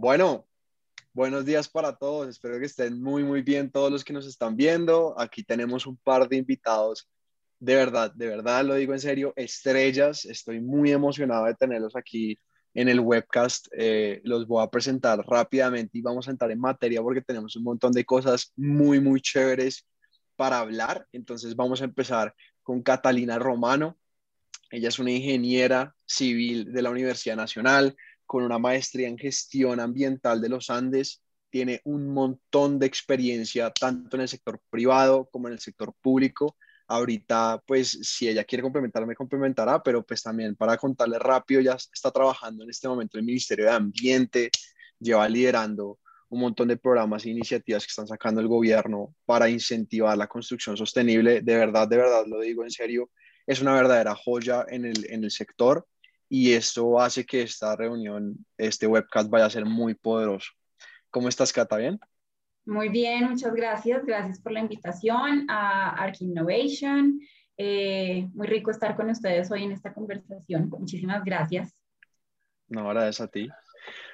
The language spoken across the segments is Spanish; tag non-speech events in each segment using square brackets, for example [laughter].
Bueno, buenos días para todos. Espero que estén muy, muy bien todos los que nos están viendo. Aquí tenemos un par de invitados. De verdad, de verdad, lo digo en serio, estrellas. Estoy muy emocionado de tenerlos aquí en el webcast. Eh, los voy a presentar rápidamente y vamos a entrar en materia porque tenemos un montón de cosas muy, muy chéveres para hablar. Entonces vamos a empezar con Catalina Romano. Ella es una ingeniera civil de la Universidad Nacional con una maestría en gestión ambiental de los Andes, tiene un montón de experiencia tanto en el sector privado como en el sector público. Ahorita, pues, si ella quiere complementarme, complementará, pero pues también para contarle rápido, ya está trabajando en este momento en el Ministerio de Ambiente, lleva liderando un montón de programas e iniciativas que están sacando el gobierno para incentivar la construcción sostenible. De verdad, de verdad, lo digo en serio, es una verdadera joya en el, en el sector y esto hace que esta reunión, este webcast vaya a ser muy poderoso. ¿Cómo estás, Cata? ¿Bien? Muy bien, muchas gracias. Gracias por la invitación a Arc Innovation. Eh, muy rico estar con ustedes hoy en esta conversación. Muchísimas gracias. No, gracias a ti.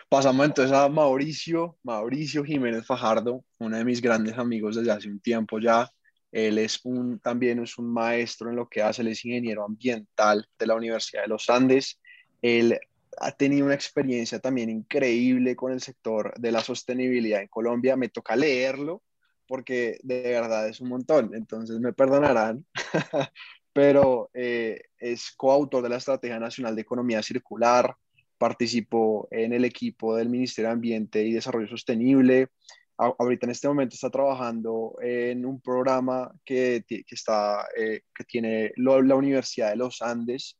Pasamos entonces a Mauricio, Mauricio Jiménez Fajardo, uno de mis grandes amigos desde hace un tiempo ya. Él es un, también es un maestro en lo que hace, él es ingeniero ambiental de la Universidad de los Andes. Él ha tenido una experiencia también increíble con el sector de la sostenibilidad en Colombia. Me toca leerlo porque de verdad es un montón, entonces me perdonarán, [laughs] pero eh, es coautor de la Estrategia Nacional de Economía Circular, participó en el equipo del Ministerio de Ambiente y Desarrollo Sostenible, ahorita en este momento está trabajando en un programa que, que está, eh, que tiene la Universidad de los Andes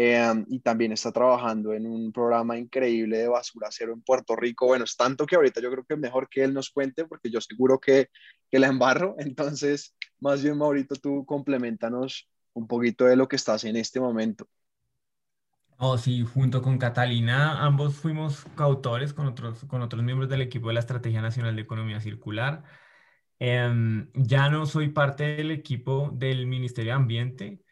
Em, y también está trabajando en un programa increíble de basura cero en Puerto Rico. Bueno, es tanto que ahorita yo creo que es mejor que él nos cuente porque yo seguro que, que la embarro. [laughs] Entonces, más bien, Maurito, tú complementanos un poquito de lo que estás en este momento. Oh, sí, junto con Catalina, ambos fuimos coautores con otros, con otros miembros del equipo de la Estrategia Nacional de Economía Circular. Em, ya no soy parte del equipo del Ministerio de Ambiente,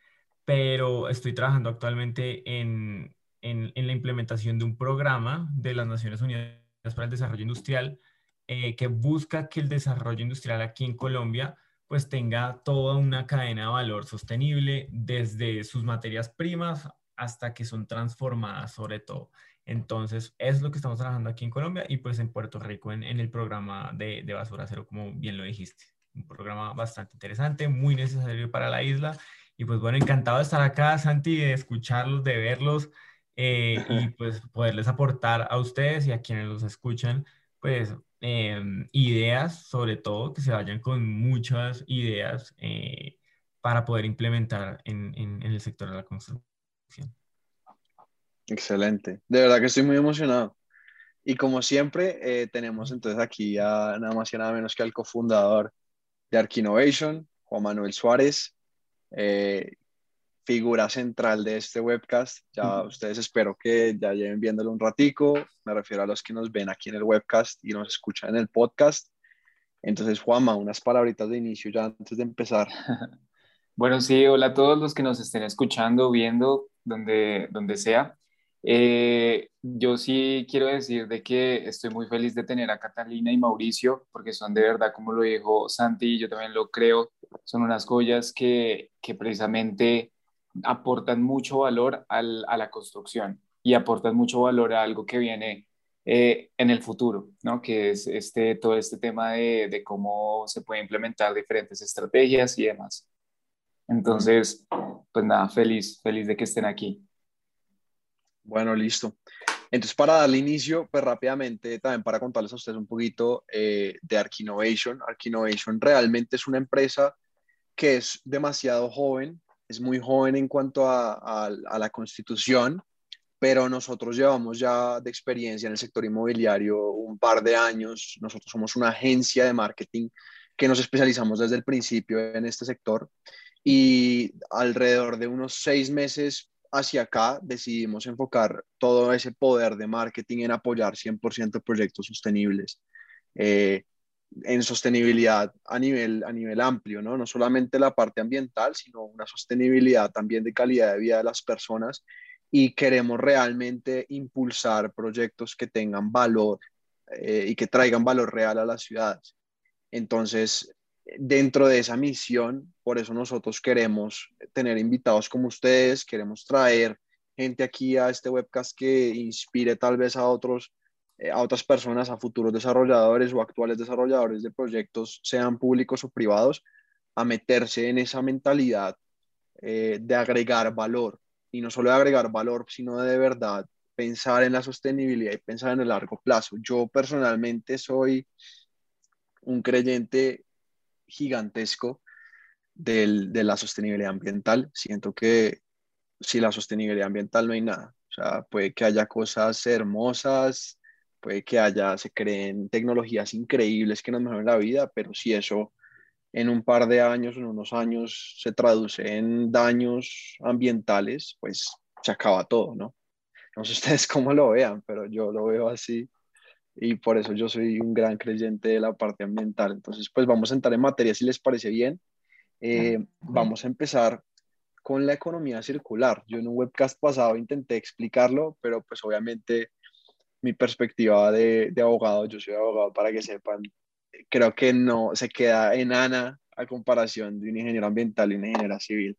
pero estoy trabajando actualmente en, en, la implementación de un programa de las Naciones Unidas para el Desarrollo Industrial eh, que busca que el desarrollo industrial aquí en Colombia pues tenga toda una cadena de valor sostenible desde sus materias primas hasta que son transformadas sobre todo. Entonces, es lo que estamos trabajando aquí en Colombia y pues en Puerto Rico en, en el programa de, de basura cero, como bien lo dijiste. Un programa bastante interesante, muy necesario para la isla y pues bueno, encantado de estar acá, Santi, de escucharlos, de verlos eh, [laughs] y pues poderles aportar a ustedes y a quienes los escuchan, pues em, ideas, sobre todo, que se vayan con muchas ideas eh, para poder implementar en, en, el sector de la construcción. Excelente, de verdad que estoy muy emocionado. Y como siempre, eh, tenemos entonces aquí a nada más y nada menos que al cofundador de Arc Innovation, Juan Manuel Suárez. Eh, figura central de este webcast. Ya ustedes espero que ya lleven viéndolo un ratico. Me refiero a los que nos ven aquí en el webcast y nos escuchan en el podcast. Entonces, Juanma, unas palabritas de inicio ya antes de empezar. [laughs] Bueno, sí, hola a todos los que nos estén escuchando, viendo, donde, donde sea. Eh, yo sí quiero decir de que estoy muy feliz de tener a Catalina y Mauricio, porque son de verdad, como lo dijo Santi, yo también lo creo, son unas joyas que, que precisamente aportan mucho valor al, a la construcción y aportan mucho valor a algo que viene eh, en el futuro, ¿no? que es este, todo este tema de, de, cómo se puede implementar diferentes estrategias y demás. Entonces, pues nada, feliz, feliz de que estén aquí. Bueno, listo. Entonces, para darle inicio, pues rápidamente, también para contarles a ustedes un poquito eh, de. Arc Innovation realmente es una empresa que es demasiado joven, es muy joven en cuanto a, la constitución, pero nosotros llevamos ya de experiencia en el sector inmobiliario un par de años. Nosotros somos una agencia de marketing que nos especializamos desde el principio en este sector y alrededor de unos seis meses hacia acá decidimos enfocar todo ese poder de marketing en apoyar 100% proyectos sostenibles. Eh, en sostenibilidad a nivel, a nivel amplio, ¿no? No solamente la parte ambiental, sino una sostenibilidad también de calidad de vida de las personas y queremos realmente impulsar proyectos que tengan valor eh, y que traigan valor real a las ciudades. Entonces, dentro de esa misión, por eso nosotros queremos tener invitados como ustedes, queremos traer gente aquí a este webcast que inspire tal vez a otros eh, a otras personas, a futuros desarrolladores o actuales desarrolladores de proyectos, sean públicos o privados, a meterse en esa mentalidad eh, de agregar valor. Y no solo de agregar valor, sino de, de verdad pensar en la sostenibilidad y pensar en el largo plazo. Yo personalmente soy un creyente gigantesco del, de la sostenibilidad ambiental. Siento que sin la sostenibilidad ambiental no hay nada. O sea, puede que haya cosas hermosas, puede que haya, se creen tecnologías increíbles que nos mejoren la vida, pero si eso en un par de años, en unos años, se traduce en daños ambientales, pues se acaba todo, ¿no? No sé [laughs] ustedes cómo lo vean, pero yo lo veo así y por eso yo soy un gran creyente de la parte ambiental. Entonces, pues vamos a entrar en materia si les parece bien. Eh, vamos a empezar con la economía circular. Yo en un webcast pasado intenté explicarlo, pero pues obviamente mi perspectiva de, abogado, yo soy abogado para que sepan, creo que no se queda enana a comparación de un ingeniero ambiental y un ingeniero civil.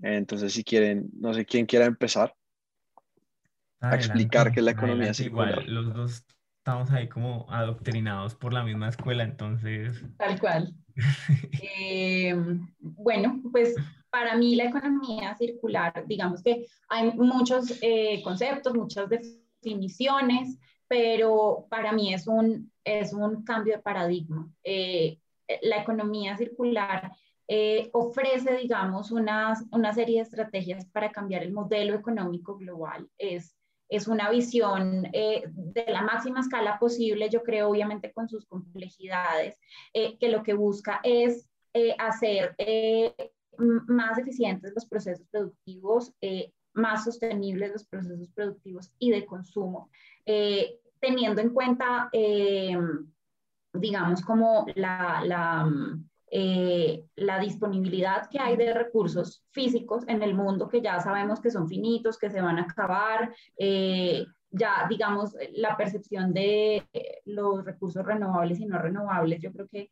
Entonces, si quieren, no sé quién quiera empezar a explicar qué es la economía circular. Igual, los dos estamos ahí como adoctrinados por la misma escuela, entonces... Tal cual. [laughs] Eh, bueno, pues para mí la economía circular, digamos que hay muchos eh, conceptos, muchas definiciones, pero para mí es un, es un cambio de paradigma. Eh, la economía circular eh, ofrece, digamos, una, una serie de estrategias para cambiar el modelo económico global. Es, es una visión eh, de la máxima escala posible, yo creo, obviamente con sus complejidades, que lo que busca es hacer más eficientes los procesos productivos, más sostenibles los procesos productivos y de consumo, eh, teniendo en cuenta, eh, digamos, como la, la, eh, la, disponibilidad que hay de recursos físicos en el mundo, que ya sabemos que son finitos, que se van a acabar, ya, digamos, la percepción de los recursos renovables y no renovables, yo creo que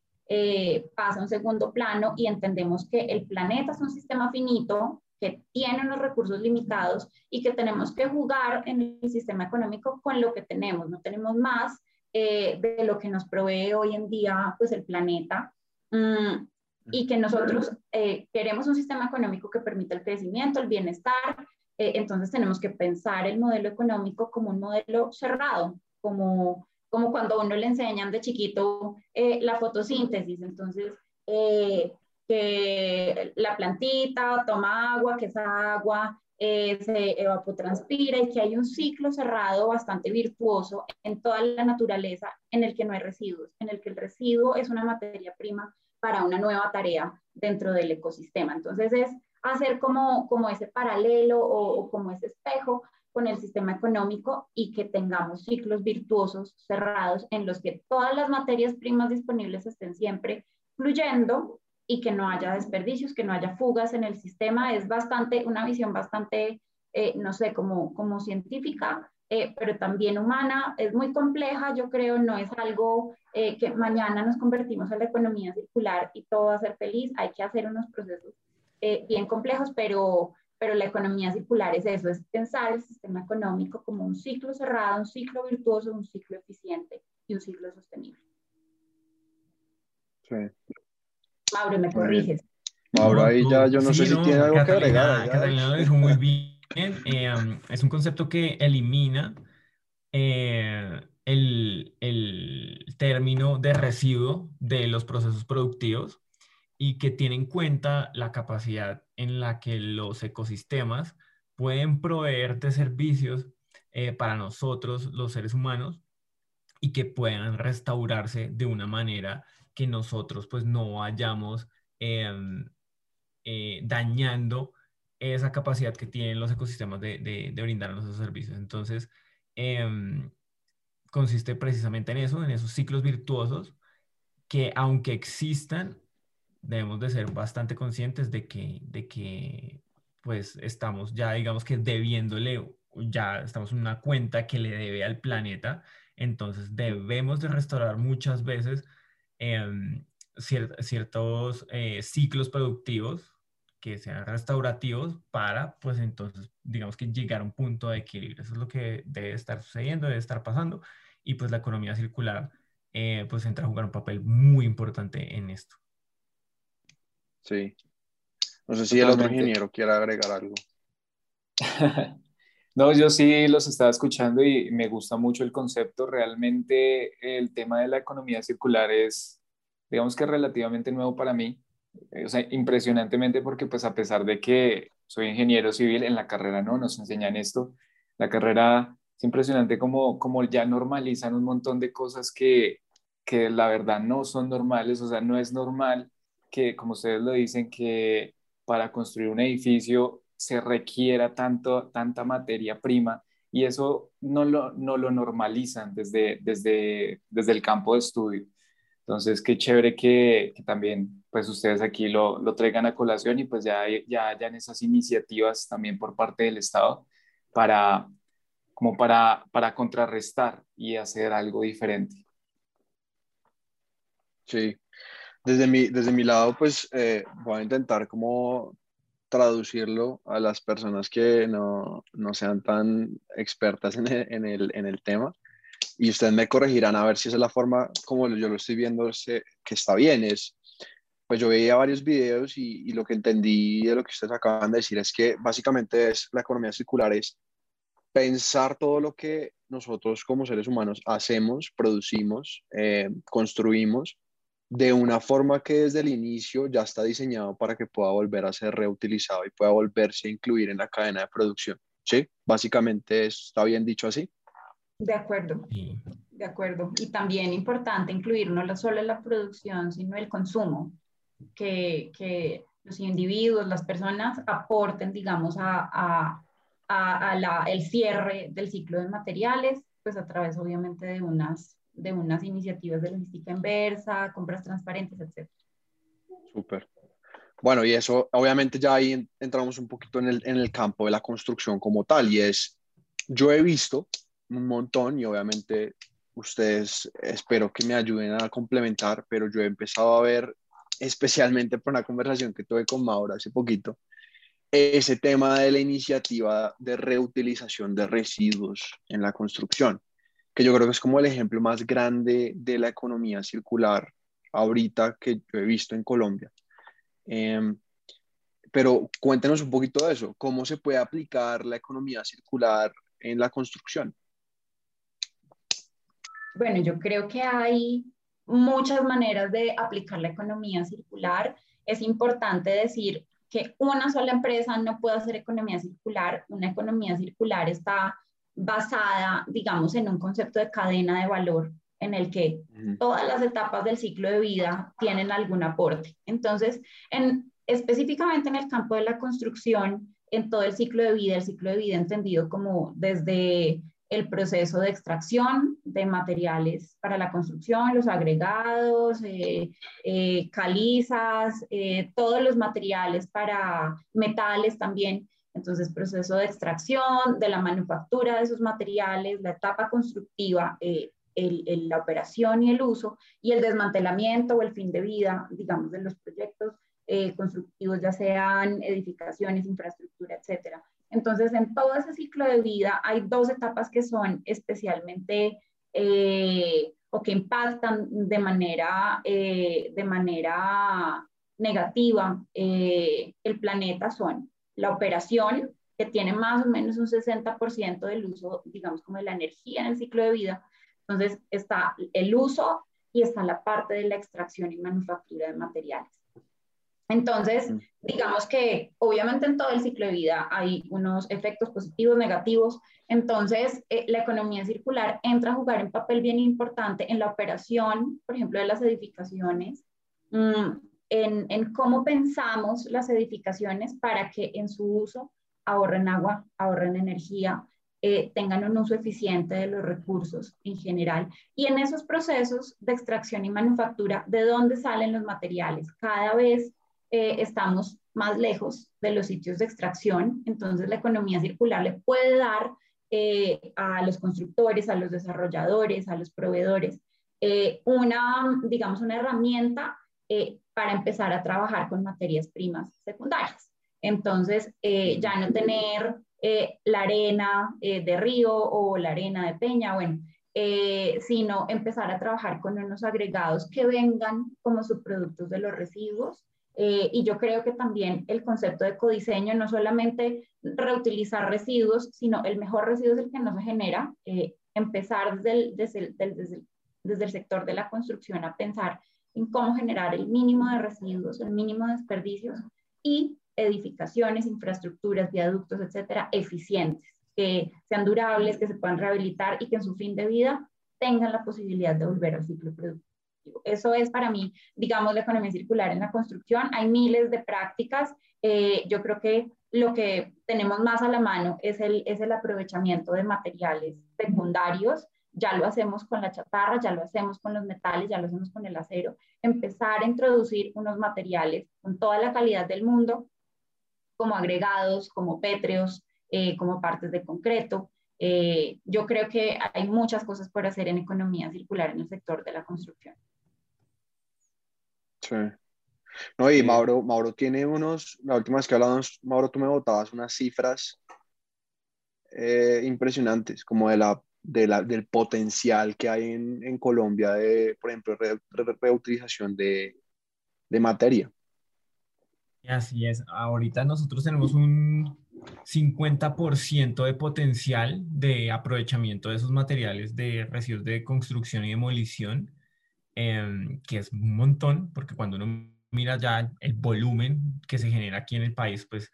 pasa a un segundo plano y entendemos que el planeta es un sistema finito que tiene unos recursos limitados y que tenemos que jugar en el sistema económico con lo que tenemos. No tenemos más eh, de lo que nos provee hoy en día pues, el planeta. Mm, y que nosotros eh, queremos un sistema económico que permita el crecimiento, el bienestar, eh, entonces tenemos que pensar el modelo económico como un modelo cerrado, como, como cuando uno le enseñan de chiquito la fotosíntesis. Entonces, que la plantita toma agua, que esa agua eh, se evapotranspira y que hay un ciclo cerrado bastante virtuoso en toda la naturaleza en el que no hay residuos, en el que el residuo es una materia prima para una nueva tarea dentro del ecosistema. Entonces es hacer como, como ese paralelo o, o como ese espejo con el sistema económico y que tengamos ciclos virtuosos cerrados en los que todas las materias primas disponibles estén siempre fluyendo y que no haya desperdicios, que no haya fugas en el sistema. Es bastante, una visión bastante, eh, no sé, como, como científica, eh, pero también humana. Es muy compleja, yo creo, no es algo eh, que mañana nos convertimos en la economía circular y todo va a ser feliz. Hay que hacer unos procesos bien complejos, pero, pero la economía circular es eso, es pensar el sistema económico como un ciclo cerrado, un ciclo virtuoso, un ciclo eficiente y un ciclo sostenible. Sí. Mauro, me corriges. Mauro, ahí ya yo no sé si tiene algo que agregar. Catalina lo dijo muy bien. [laughs] Eh, um, es un concepto que elimina eh, el, el, término de residuo de los procesos productivos y que tiene en cuenta la capacidad en la que los ecosistemas pueden proveer de servicios eh, para nosotros, los seres humanos, y que puedan restaurarse de una manera que nosotros pues no vayamos em, eh, dañando esa capacidad que tienen los ecosistemas de, de, brindarnos esos servicios. Entonces, em, consiste precisamente en eso, en esos ciclos virtuosos que aunque existan, debemos de ser bastante conscientes de que, de que pues estamos ya, digamos que debiéndole, ya estamos en una cuenta que le debe al planeta entonces debemos de restaurar muchas veces em, ciertos eh, ciclos productivos que sean restaurativos para, pues entonces, digamos que llegar a un punto de equilibrio. Eso es lo que debe estar sucediendo, debe estar pasando, y pues la economía circular, eh, pues entra a jugar un papel muy importante en esto. Sí. No sé si el otro ingeniero quiere agregar algo. [laughs] no, yo sí los estaba escuchando y me gusta mucho el concepto. Realmente el tema de la economía circular es, digamos que relativamente nuevo para mí o sea, impresionantemente porque pues a pesar de que soy ingeniero civil, en la carrera no nos enseñan esto. La carrera es impresionante como, como ya normalizan un montón de cosas que, que la verdad no son normales, o sea, no es normal que, como ustedes lo dicen, que para construir un edificio se requiera tanto, tanta materia prima y eso no lo, no lo normalizan desde, desde, desde el campo de estudio. Entonces, qué chévere que, también pues ustedes aquí lo, lo, traigan a colación y pues ya, ya hayan esas iniciativas también por parte del Estado para, como para, para contrarrestar y hacer algo diferente. Sí, desde mi, desde mi lado pues eh, voy a intentar como traducirlo a las personas que no, no sean tan expertas en en el, en el tema y ustedes me corregirán a ver si esa es la forma como yo lo estoy viendo que está bien. Es, pues yo veía varios videos y, y, lo que entendí de lo que ustedes acaban de decir es que básicamente es la economía circular es pensar todo lo que nosotros como seres humanos hacemos, producimos, eh, construimos de una forma que desde el inicio ya está diseñado para que pueda volver a ser reutilizado y pueda volverse a incluir en la cadena de producción. ¿Sí? Básicamente está bien dicho así. De acuerdo, de acuerdo. Y también importante incluir no solo la producción, sino el consumo, que, que los individuos, las personas aporten, digamos, a, a, a, la, el cierre del ciclo de materiales, pues a través obviamente de unas, de unas iniciativas de logística inversa, compras transparentes, etc. Súper. Bueno, y eso, obviamente ya ahí entramos un poquito en el, en el campo de la construcción como tal, y es, yo he visto un montón y obviamente ustedes espero que me ayuden a complementar, pero yo he empezado a ver, especialmente por una conversación que tuve con Maura hace poquito, ese tema de la iniciativa de reutilización de residuos en la construcción, que yo creo que es como el ejemplo más grande de la economía circular ahorita que yo he visto en Colombia. Em, pero cuéntenos un poquito de eso, cómo se puede aplicar la economía circular en la construcción. Bueno, yo creo que hay muchas maneras de aplicar la economía circular. Es importante decir que una sola empresa no puede hacer economía circular. Una economía circular está basada, digamos, en un concepto de cadena de valor en el que todas las etapas del ciclo de vida tienen algún aporte. Entonces, en, específicamente en el campo de la construcción, en todo el ciclo de vida, el ciclo de vida entendido como desde el proceso de extracción de materiales para la construcción, los agregados, eh, eh, calizas, eh, todos los materiales para metales también. Entonces, proceso de extracción, de la manufactura de esos materiales, la etapa constructiva, la operación y el uso, y el desmantelamiento o el fin de vida, digamos, de los proyectos constructivos, ya sean edificaciones, infraestructura, etcétera. Entonces, en todo ese ciclo de vida hay dos etapas que son especialmente eh, o que impactan de manera, eh, de manera negativa eh, el planeta son la operación, que tiene más o menos un 60% del uso, digamos, como de la energía en el ciclo de vida. Entonces, está el uso y está la parte de la extracción y manufactura de materiales. Entonces, digamos que obviamente en todo el ciclo de vida hay unos efectos positivos, negativos. Entonces, eh, la economía circular entra a jugar un papel bien importante en la operación, por ejemplo, de las edificaciones, mm, en, cómo pensamos las edificaciones para que en su uso ahorren agua, ahorren energía, eh, tengan un uso eficiente de los recursos en general. Y en esos procesos de extracción y manufactura, ¿de dónde salen los materiales? Cada vez eh, estamos más lejos de los sitios de extracción, entonces la economía circular le puede dar eh, a los constructores, a los desarrolladores, a los proveedores, eh, una, digamos, una herramienta para empezar a trabajar con materias primas secundarias. Entonces, ya no tener la arena de río o la arena de peña, bueno, sino empezar a trabajar con unos agregados que vengan como subproductos de los residuos eh, y yo creo que también el concepto de codiseño no solamente reutilizar residuos, sino el mejor residuo es el que no se genera. Eh, empezar desde el, desde, desde, desde el sector de la construcción a pensar en cómo generar el mínimo de residuos, el mínimo de desperdicios y edificaciones, infraestructuras, viaductos, etcétera, eficientes, que sean durables, que se puedan rehabilitar y que en su fin de vida tengan la posibilidad de volver al ciclo productivo. Eso es para mí, digamos, la economía circular en la construcción. Hay miles de prácticas. Eh, yo creo que lo que tenemos más a la mano es el, es el aprovechamiento de materiales secundarios. Ya lo hacemos con la chatarra, ya lo hacemos con los metales, ya lo hacemos con el acero. Empezar a introducir unos materiales con toda la calidad del mundo, como agregados, como pétreos, eh, como partes de concreto. Eh, yo creo que hay muchas cosas por hacer en economía circular en el sector de la construcción. Sí. No, y Mauro, Mauro tiene unos, la última vez que hablamos, Mauro, tú me botabas unas cifras eh, impresionantes, como de la, de la, del potencial que hay en, en Colombia de, por ejemplo, reutilización de, de materia. Así es, ahorita nosotros tenemos un 50% de potencial de aprovechamiento de esos materiales de residuos de construcción y demolición Em, que es un montón, porque cuando uno mira ya el volumen que se genera aquí en el país, pues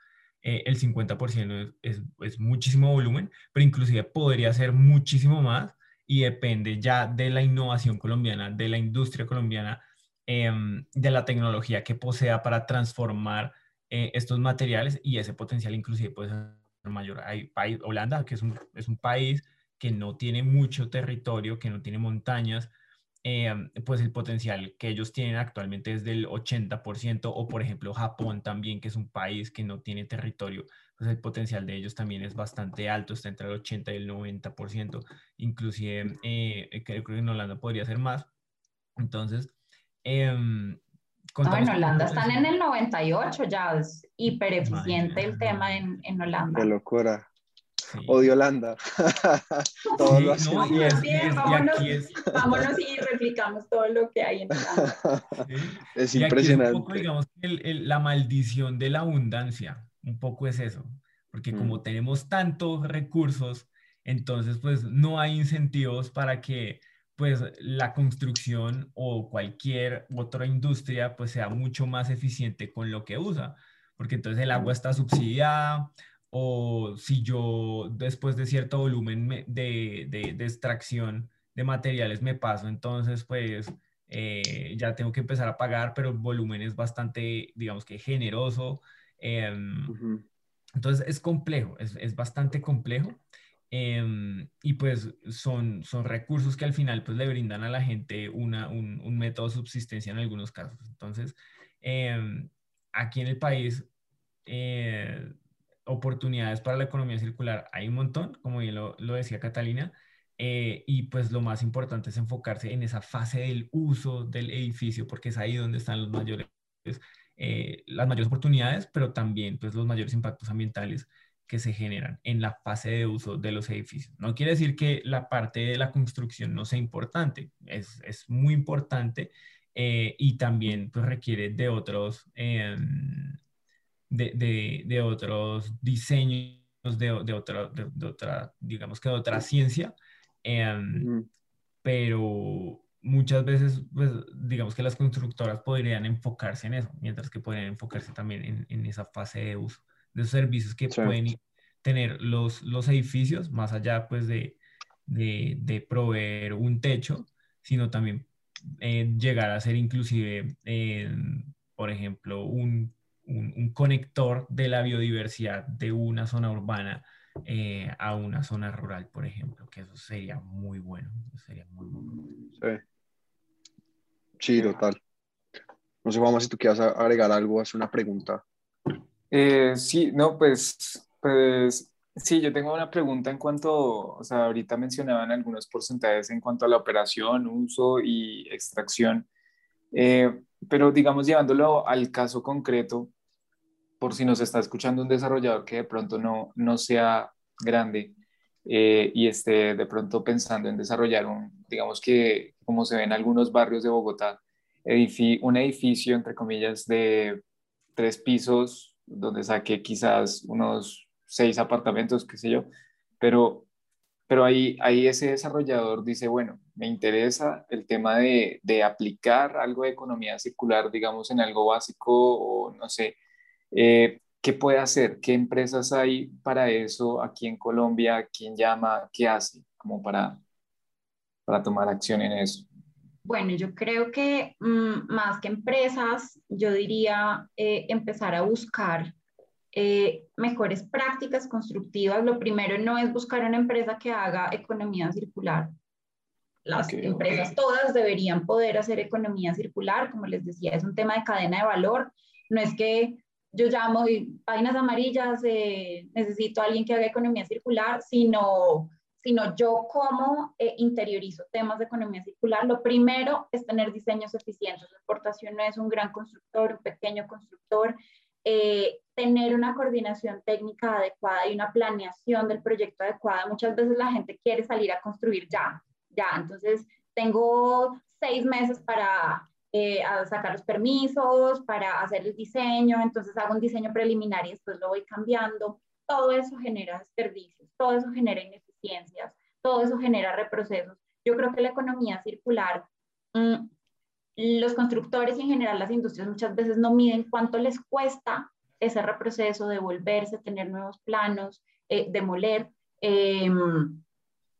eh, el 50% es, es, muchísimo volumen, pero inclusive podría ser muchísimo más y depende ya de la innovación colombiana, de la industria colombiana, em, de la tecnología que posea para transformar eh, estos materiales y ese potencial inclusive puede ser mayor. Hay país, Holanda, que es un, es un país que no tiene mucho territorio, que no tiene montañas, eh, pues el potencial que ellos tienen actualmente es del 80%, o por ejemplo Japón también, que es un país que no tiene territorio, pues el potencial de ellos también es bastante alto, está entre el 80 y el 90%, inclusive eh, creo que en Holanda podría ser más. Entonces, eh, en Holanda están en el 98 ya, es hiper eficiente el tema en, en Holanda. Qué locura. Odio Holanda. [laughs] todo lo vámonos, y replicamos todo lo que hay en Holanda. [laughs] Es impresionante. un digamos, la maldición de la abundancia, un poco es eso, porque como mm. tenemos tantos recursos, entonces pues no hay incentivos para que pues la construcción o cualquier otra industria pues sea mucho más eficiente con lo que usa, porque entonces el agua está subsidiada, o si yo después de cierto volumen de, de, extracción de materiales me paso, entonces pues eh, ya tengo que empezar a pagar, pero el volumen es bastante, digamos que generoso. Em, entonces es complejo, es, es bastante complejo. Em, y pues son, son recursos que al final pues le brindan a la gente una, un, un método de subsistencia en algunos casos. Entonces, em, aquí en el país eh, oportunidades para la economía circular hay un montón, como bien lo, decía Catalina, eh, y pues lo más importante es enfocarse en esa fase del uso del edificio, porque es ahí donde están los mayores, eh, las mayores oportunidades, pero también pues los mayores impactos ambientales que se generan en la fase de uso de los edificios. No quiere decir que la parte de la construcción no sea importante, es, es muy importante eh, y también pues requiere de otros em, de, de, otros diseños, de, de, otra, de, otra, digamos que de otra ciencia, em, pero muchas veces, pues, digamos que las constructoras podrían enfocarse en eso, mientras que podrían enfocarse también en, en esa fase de uso, de esos servicios que pueden tener los, los edificios, más allá pues de, de, de proveer un techo, sino también eh, llegar a ser inclusive, por ejemplo, un un, conector de la biodiversidad de una zona urbana eh, a una zona rural, por ejemplo, que eso sería muy bueno. Sería muy Sí. sí, total. No sé, vamos si tú quieres agregar algo, hacer una pregunta. Eh, sí, no, pues, pues Sí, yo tengo una pregunta en cuanto, o sea, ahorita mencionaban algunos porcentajes en cuanto a la operación, uso y extracción, eh, pero digamos llevándolo al caso concreto, por si nos está escuchando un desarrollador que de pronto no, no sea grande eh, y esté de pronto pensando en desarrollar un, digamos que como se ve en algunos barrios de Bogotá, un edificio, entre comillas, de tres pisos, donde saque quizás unos seis apartamentos, qué sé yo, pero, pero ahí, ahí ese desarrollador dice, bueno, me interesa el tema de, de aplicar algo de economía circular, digamos, en algo básico o no sé, eh, ¿qué puede hacer? ¿Qué empresas hay para eso aquí en Colombia? ¿Quién llama? ¿Qué hace? Como para, para tomar acción en eso. Bueno, yo creo que mm, más que empresas, yo diría eh, empezar a buscar eh, mejores prácticas constructivas. Lo primero no es buscar una empresa que haga economía circular. Las empresas todas deberían poder hacer economía circular. Como les decía, es un tema de cadena de valor. No es que yo llamo y páginas amarillas, eh, necesito a alguien que haga economía circular, sino sino yo como eh, interiorizo temas de economía circular. Lo primero es tener diseños eficientes. La exportación no es un gran constructor, un pequeño constructor. Eh, tener una coordinación técnica adecuada y una planeación del proyecto adecuada. Muchas veces la gente quiere salir a construir ya, ya. Entonces, tengo seis meses para eh, sacar los permisos, para hacer el diseño, entonces hago un diseño preliminar y después lo voy cambiando. Todo eso genera desperdicios, todo eso genera ineficiencia todo eso genera reprocesos. Yo creo que la economía circular, mm, los constructores y en general las industrias muchas veces no miden cuánto les cuesta ese reproceso, devolverse, tener nuevos planos, eh, demoler. Em,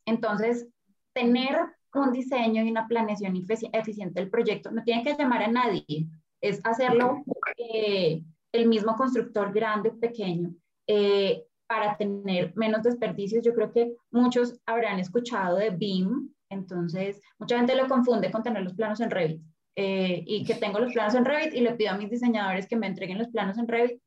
entonces, tener un diseño y una planeación eficiente del proyecto no tiene que llamar a nadie, es hacerlo eh, el mismo constructor grande o pequeño. Eh, para tener menos desperdicios. Yo creo que muchos habrán escuchado de BIM, entonces mucha gente lo confunde con tener los planos en Revit. Eh, y que tengo los planos en Revit y le pido a mis diseñadores que me entreguen los planos en Revit.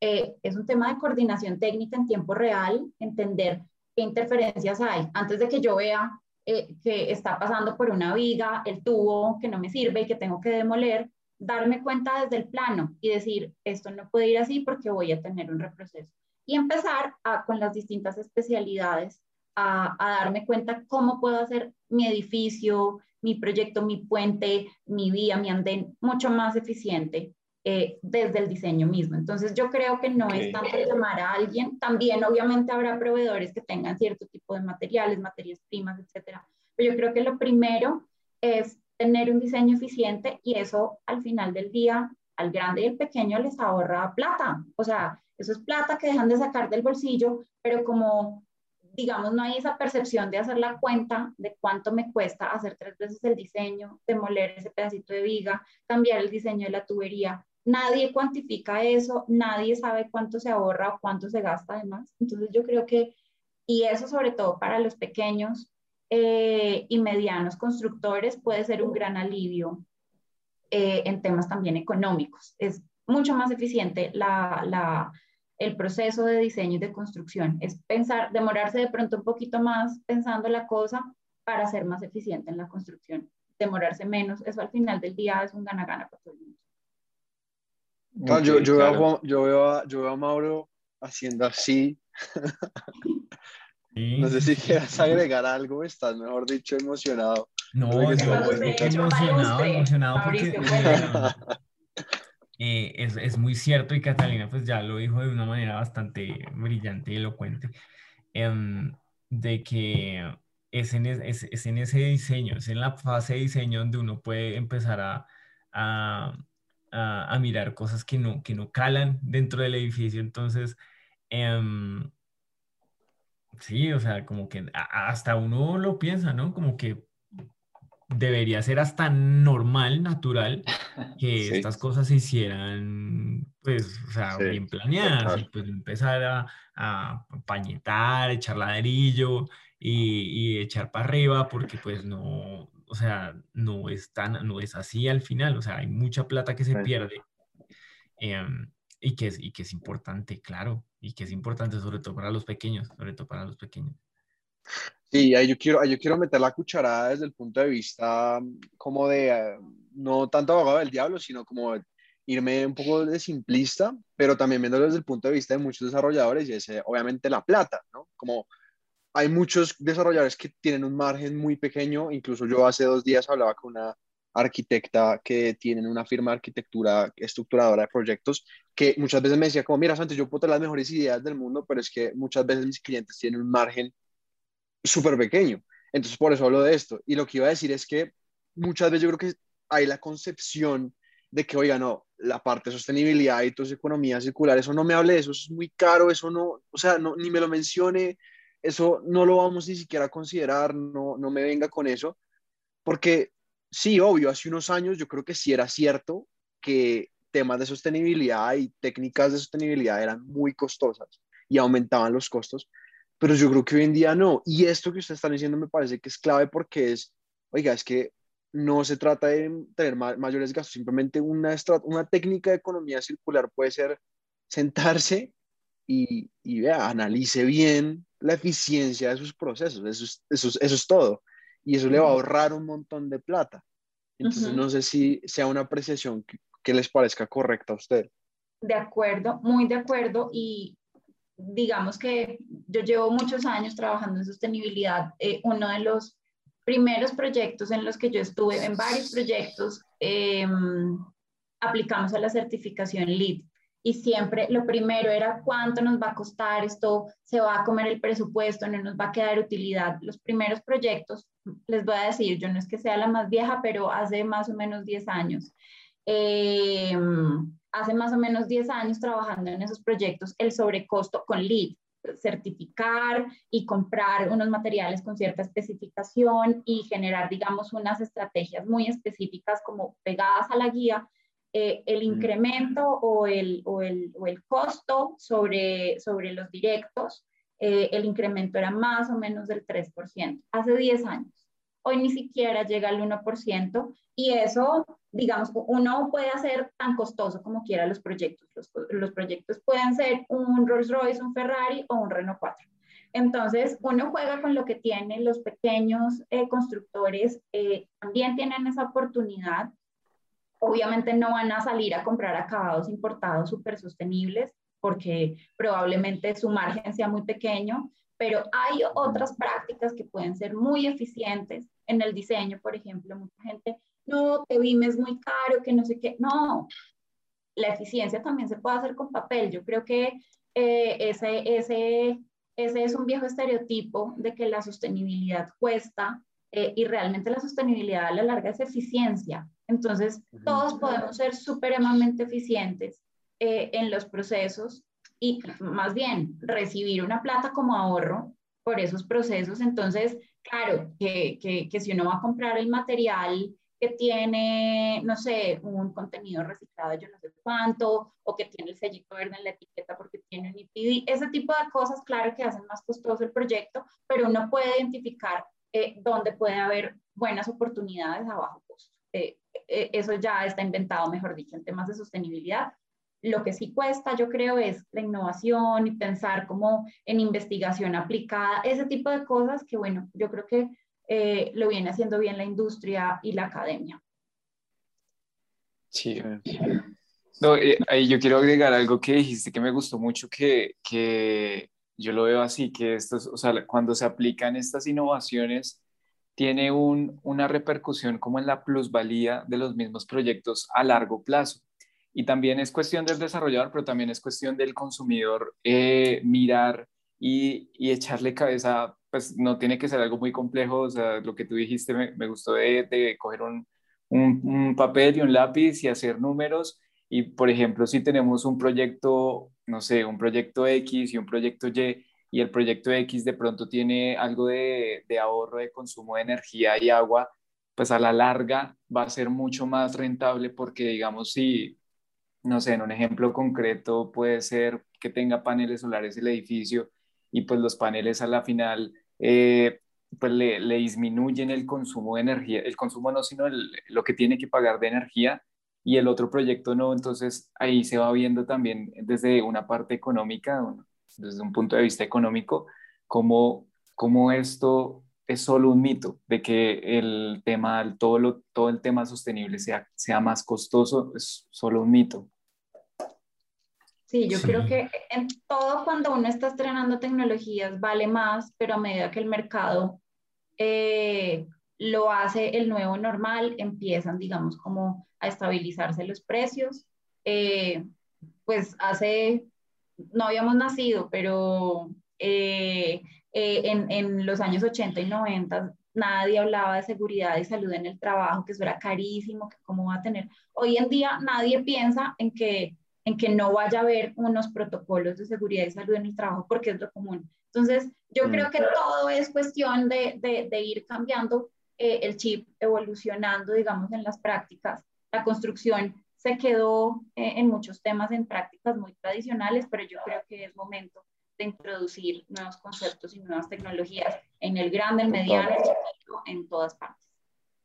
Eh, es un tema de coordinación técnica en tiempo real, entender qué interferencias hay. Antes de que yo vea eh, que está pasando por una viga, el tubo que no me sirve y que tengo que demoler, darme cuenta desde el plano y decir, esto no puede ir así porque voy a tener un reproceso y empezar a, con las distintas especialidades a, darme cuenta cómo puedo hacer mi edificio, mi proyecto, mi puente, mi vía, mi andén mucho más eficiente eh, desde el diseño mismo. Entonces yo creo que no es tanto llamar a alguien, también obviamente habrá proveedores que tengan cierto tipo de materiales, materias primas, etcétera. Pero yo creo que lo primero es tener un diseño eficiente y eso al final del día al grande y al pequeño les ahorra plata. O sea, eso es plata que dejan de sacar del bolsillo, pero como, digamos, no hay esa percepción de hacer la cuenta de cuánto me cuesta hacer tres veces el diseño, demoler ese pedacito de viga, cambiar el diseño de la tubería. Nadie cuantifica eso, nadie sabe cuánto se ahorra o cuánto se gasta además. Entonces yo creo que, y eso sobre todo para los pequeños eh, y medianos constructores puede ser un gran alivio eh, en temas también económicos. Es mucho más eficiente la, el proceso de diseño y de construcción. Es pensar, demorarse de pronto un poquito más pensando la cosa para ser más eficiente en la construcción. Demorarse menos, eso al final del día es un gana-gana para todo el mundo. Yo, yo, veo, yo, veo a, yo veo a Mauro haciendo así. No sé si quieras agregar algo, estás mejor dicho emocionado. No, emocionado, emocionado porque eh, es, es, muy cierto y Catalina pues ya lo dijo de una manera bastante brillante y elocuente, em, de que es en, es, es en, ese diseño, es en la fase de diseño donde uno puede empezar a, a, a, mirar cosas que no, que no calan dentro del edificio. Entonces, em, Sí, o sea, como que hasta uno lo piensa, ¿no? Como que debería ser hasta normal, natural, [laughs] que estas cosas se hicieran, pues, o sea, bien planeadas, y pues empezar a, a, pañetar, echar ladrillo y, y echar para arriba, porque pues no, o sea, no es tan, no es así al final, o sea, hay mucha plata que se pierde. Em, y que, es, y que es importante, claro, y que es importante sobre todo para los pequeños, sobre todo para los pequeños. Sí, ahí yo quiero, yo quiero meter la cucharada desde el punto de vista mm, como de, eh, no tanto abogado del diablo, sino como irme un poco de simplista, pero también viéndolo desde el punto de vista de muchos desarrolladores y es eh, obviamente la plata, ¿no? Como hay muchos desarrolladores que tienen un margen muy pequeño, incluso yo hace dos días hablaba con una arquitecta que tiene una firma de arquitectura estructuradora de proyectos, que muchas veces me decía como, mira, Santos, yo puedo tener las mejores ideas del mundo, pero es que muchas veces mis clientes tienen un margen súper pequeño. Entonces, por eso hablo de esto. Y lo que iba a decir es que muchas veces yo creo que hay la concepción de que, oiga, no, la parte de sostenibilidad y toda esa economía circular, eso no me hable de eso, eso es muy caro, eso no, o sea, no, ni me lo mencione, eso no lo vamos ni siquiera a considerar, no, no me venga con eso, porque sí, obvio, hace unos años yo creo que sí era cierto que temas de sostenibilidad y técnicas de sostenibilidad eran muy costosas y aumentaban los costos, pero yo creo que hoy en día no. Y esto que usted está diciendo me parece que es clave porque es, oiga, es que no se trata de tener mayores gastos, simplemente una, una técnica de economía circular puede ser sentarse y, y vea, analice bien la eficiencia de sus procesos. Eso es, eso, eso es todo. Y eso le va a ahorrar un montón de plata. Entonces, no sé si sea una apreciación que, les parezca correcta a usted. De acuerdo, muy de acuerdo. Y digamos que yo llevo muchos años trabajando en sostenibilidad. Eh, uno de los primeros proyectos en los que yo estuve, en varios proyectos, em, aplicamos a la certificación LEED y siempre lo primero era cuánto nos va a costar esto, se va a comer el presupuesto, no nos va a quedar utilidad. Los primeros proyectos, les voy a decir, yo no es que sea la más vieja, pero hace más o menos 10 años. Eh, hace más o menos 10 años trabajando en esos proyectos, el sobrecosto con LEED, certificar y comprar unos materiales con cierta especificación y generar, digamos, unas estrategias muy específicas como pegadas a la guía, eh, el incremento o el, o el, o el, costo sobre, sobre los directos, eh, el incremento era más o menos del 3%, hace 10 años. Hoy ni siquiera llega al 1% y eso, digamos, uno puede hacer tan costoso como quiera los proyectos. Los, los proyectos pueden ser un Rolls Royce, un Ferrari o un Renault 4. Entonces, uno juega con lo que tienen los pequeños eh, constructores, también tienen esa oportunidad Obviamente no van a salir a comprar acabados importados súper sostenibles porque probablemente su margen sea muy pequeño, pero hay otras prácticas que pueden ser muy eficientes en el diseño, por ejemplo, mucha gente, no, te es muy caro, que no sé qué, no, la eficiencia también se puede hacer con papel. Yo creo que eh, ese, ese, ese es un viejo estereotipo de que la sostenibilidad cuesta eh, y realmente la sostenibilidad a la larga es eficiencia. Entonces, todos podemos ser supremamente eficientes eh, en los procesos y más bien recibir una plata como ahorro por esos procesos. Entonces, claro, que, que, que si uno va a comprar el material que tiene, no sé, un contenido reciclado, yo no sé cuánto, o que tiene el sellito verde en la etiqueta porque tiene un IPD, ese tipo de cosas, claro que hacen más costoso el proyecto, pero uno puede identificar eh, dónde puede haber buenas oportunidades a bajo costo. Eh, eh, eso ya está inventado, mejor dicho, en temas de sostenibilidad. Lo que sí cuesta, yo creo, es la innovación y pensar como en investigación aplicada, ese tipo de cosas que, bueno, yo creo que eh, lo viene haciendo bien la industria y la academia. Sí. No, eh, yo quiero agregar algo que dijiste que me gustó mucho, que, que yo lo veo así, que estos, o sea, cuando se aplican estas innovaciones, tiene una repercusión como en la plusvalía de los mismos proyectos a largo plazo. Y también es cuestión del desarrollador, pero también es cuestión del consumidor eh, mirar y, echarle cabeza, pues no tiene que ser algo muy complejo, o sea, lo que tú dijiste me, gustó de, coger un, un, papel y un lápiz y hacer números. Y, por ejemplo, si tenemos un proyecto, no sé, un proyecto X y un proyecto Y, y el proyecto X de pronto tiene algo de, ahorro de consumo de energía y agua, pues a la larga va a ser mucho más rentable porque digamos si, no sé, en un ejemplo concreto puede ser que tenga paneles solares el edificio y pues los paneles a la final eh, pues le, disminuyen el consumo de energía, el consumo no, sino lo que tiene que pagar de energía, y el otro proyecto no. Entonces ahí se va viendo también desde una parte económica, desde un punto de vista económico, cómo, cómo esto es solo un mito, de que el tema, todo, lo, todo el tema sostenible sea, sea más costoso, es solo un mito. Sí, yo creo que en todo cuando uno está estrenando tecnologías vale más, pero a medida que el mercado eh, lo hace el nuevo normal, empiezan, digamos, como a estabilizarse los precios. Eh, pues hace, no habíamos nacido, pero eh, en, en, los años 80 y 90 nadie hablaba de seguridad y salud en el trabajo, que eso era carísimo, que cómo va a tener. Hoy en día nadie piensa en que en que no vaya a haber unos protocolos de seguridad y salud en el trabajo porque es lo común. Entonces, yo mm. creo que todo es cuestión de, de, ir cambiando eh, el chip, evolucionando, digamos, en las prácticas. La construcción se quedó eh, en muchos temas en prácticas muy tradicionales, pero yo creo que es momento de introducir nuevos conceptos y nuevas tecnologías en el grande, el mediano, en todas partes.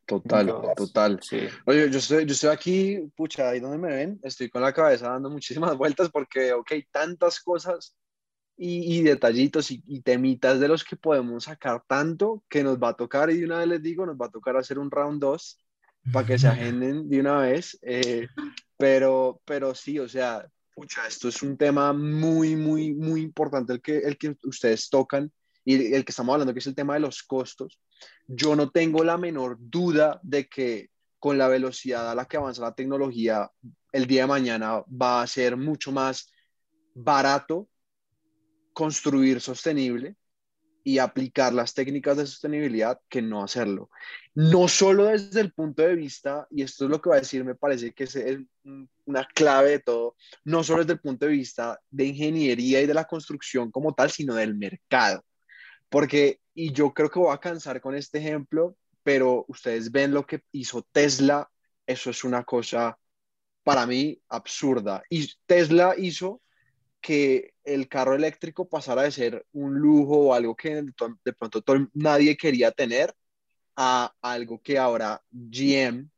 Total, total. Sí. Oye, yo estoy, yo estoy aquí, pucha, ahí donde me ven, estoy con la cabeza dando muchísimas [laughs] vueltas porque, ok, tantas cosas y, y detallitos y, y, temitas de los que podemos sacar tanto que nos va a tocar, y de una vez les digo, nos va a tocar hacer un round 2 para que se agenden de una vez. Eh, pero, pero sí, o sea, pucha, esto es un tema muy, muy, muy importante el que, el que ustedes tocan y el que estamos hablando, que es el tema de los costos, yo no tengo la menor duda de que con la velocidad a la que avanza la tecnología, el día de mañana va a ser mucho más barato construir sostenible y aplicar las técnicas de sostenibilidad que no hacerlo. No solo desde el punto de vista, y esto es lo que va a decir, me parece que es una clave de todo, no solo desde el punto de vista de ingeniería y de la construcción como tal, sino del mercado. Porque, y yo creo que voy a cansar con este ejemplo, pero ustedes ven lo que hizo Tesla, eso es una cosa para mí absurda. Y Tesla hizo que el carro eléctrico pasara de ser un lujo o algo que de pronto nadie quería tener a algo que ahora GM,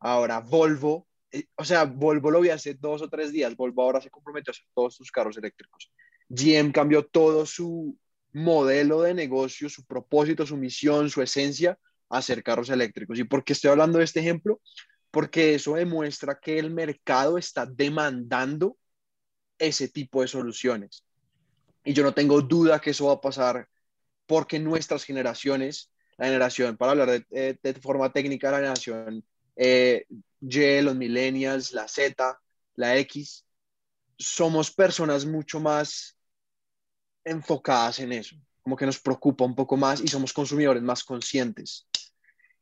ahora Volvo, eh, o sea, Volvo lo vi hace dos o tres días, Volvo ahora se comprometió a hacer todos sus carros eléctricos. GM cambió todo su, modelo de negocio, su propósito, su misión, su esencia, hacer carros eléctricos. ¿Y por qué estoy hablando de este ejemplo? Porque eso demuestra que el mercado está demandando ese tipo de soluciones. Y yo no tengo duda que eso va a pasar porque nuestras generaciones, la generación, para hablar de, eh, de, forma técnica, la generación eh, Y, los millennials, la Z, la X, somos personas mucho más enfocadas en eso, como que nos preocupa un poco más y somos consumidores más conscientes.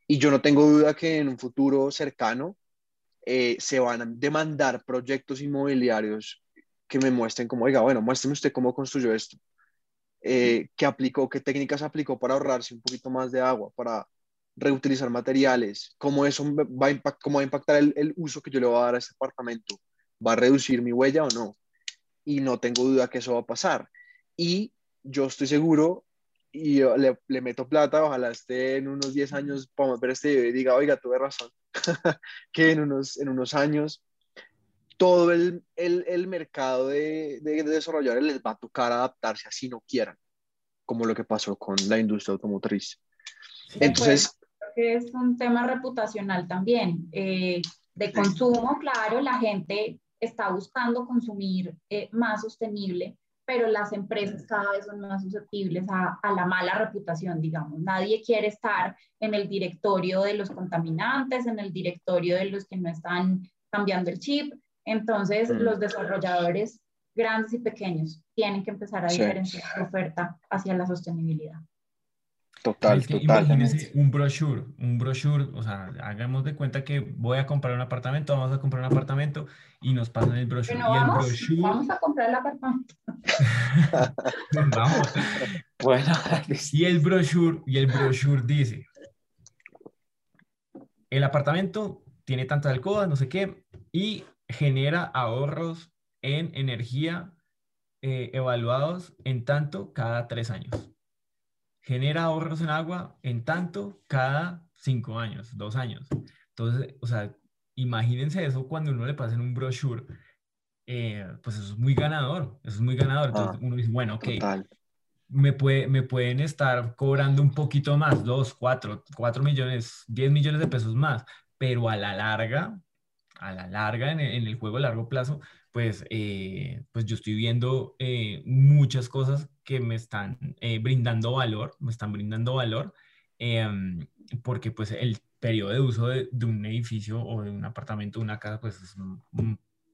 Y yo no tengo duda que en un futuro cercano eh, se van a demandar proyectos inmobiliarios que me muestren como, oiga, bueno, muéstreme usted cómo construyó esto, eh, qué aplicó, qué técnicas aplicó para ahorrarse un poquito más de agua, para reutilizar materiales, cómo eso va a, cómo va a impactar el, el uso que yo le voy a dar a este apartamento, va a reducir mi huella o no. Y no tengo duda que eso va a pasar. Y yo estoy seguro y le, le, meto plata, ojalá esté en unos 10 años, podamos ver este video y diga, oiga, tuve razón, [laughs] que en unos, en unos años todo el, el, el mercado de, de, desarrolladores les va a tocar adaptarse así no quieran, como lo que pasó con la industria automotriz. Entonces... es un tema reputacional también, eh, de consumo, claro, la gente está buscando consumir eh, más sostenible, pero las empresas cada vez son más susceptibles a, a, la mala reputación, digamos. Nadie quiere estar en el directorio de los contaminantes, en el directorio de los que no están cambiando el chip. Entonces, mm. los desarrolladores grandes y pequeños tienen que empezar a diferenciar su oferta hacia la sostenibilidad. Total, total. un brochure, un brochure, o sea, hagamos de cuenta que voy a comprar un apartamento, vamos a comprar un apartamento y nos pasan el brochure. y el brochure... vamos a comprar el apartamento. [laughs] vamos. [laughs] Bueno, [laughs] y el brochure, y el brochure dice, el apartamento tiene tanta alcoba, no sé qué, y genera ahorros en energía eh, evaluados en tanto cada tres años genera ahorros en agua en tanto cada cinco años, dos años. Entonces, o sea, imagínense eso cuando uno le pasa en un brochure, eh, pues eso es muy ganador, eso es muy ganador. Entonces ah, uno dice, bueno, ok, me, puede, me pueden estar cobrando un poquito más, dos, cuatro, cuatro millones, diez millones de pesos más, pero a la larga, a la larga, en el, juego a largo plazo, pues, eh, pues yo estoy viendo eh, muchas cosas que me están brindando valor, me están brindando valor, em, porque pues el periodo de uso de, un edificio o de un apartamento, una casa, pues es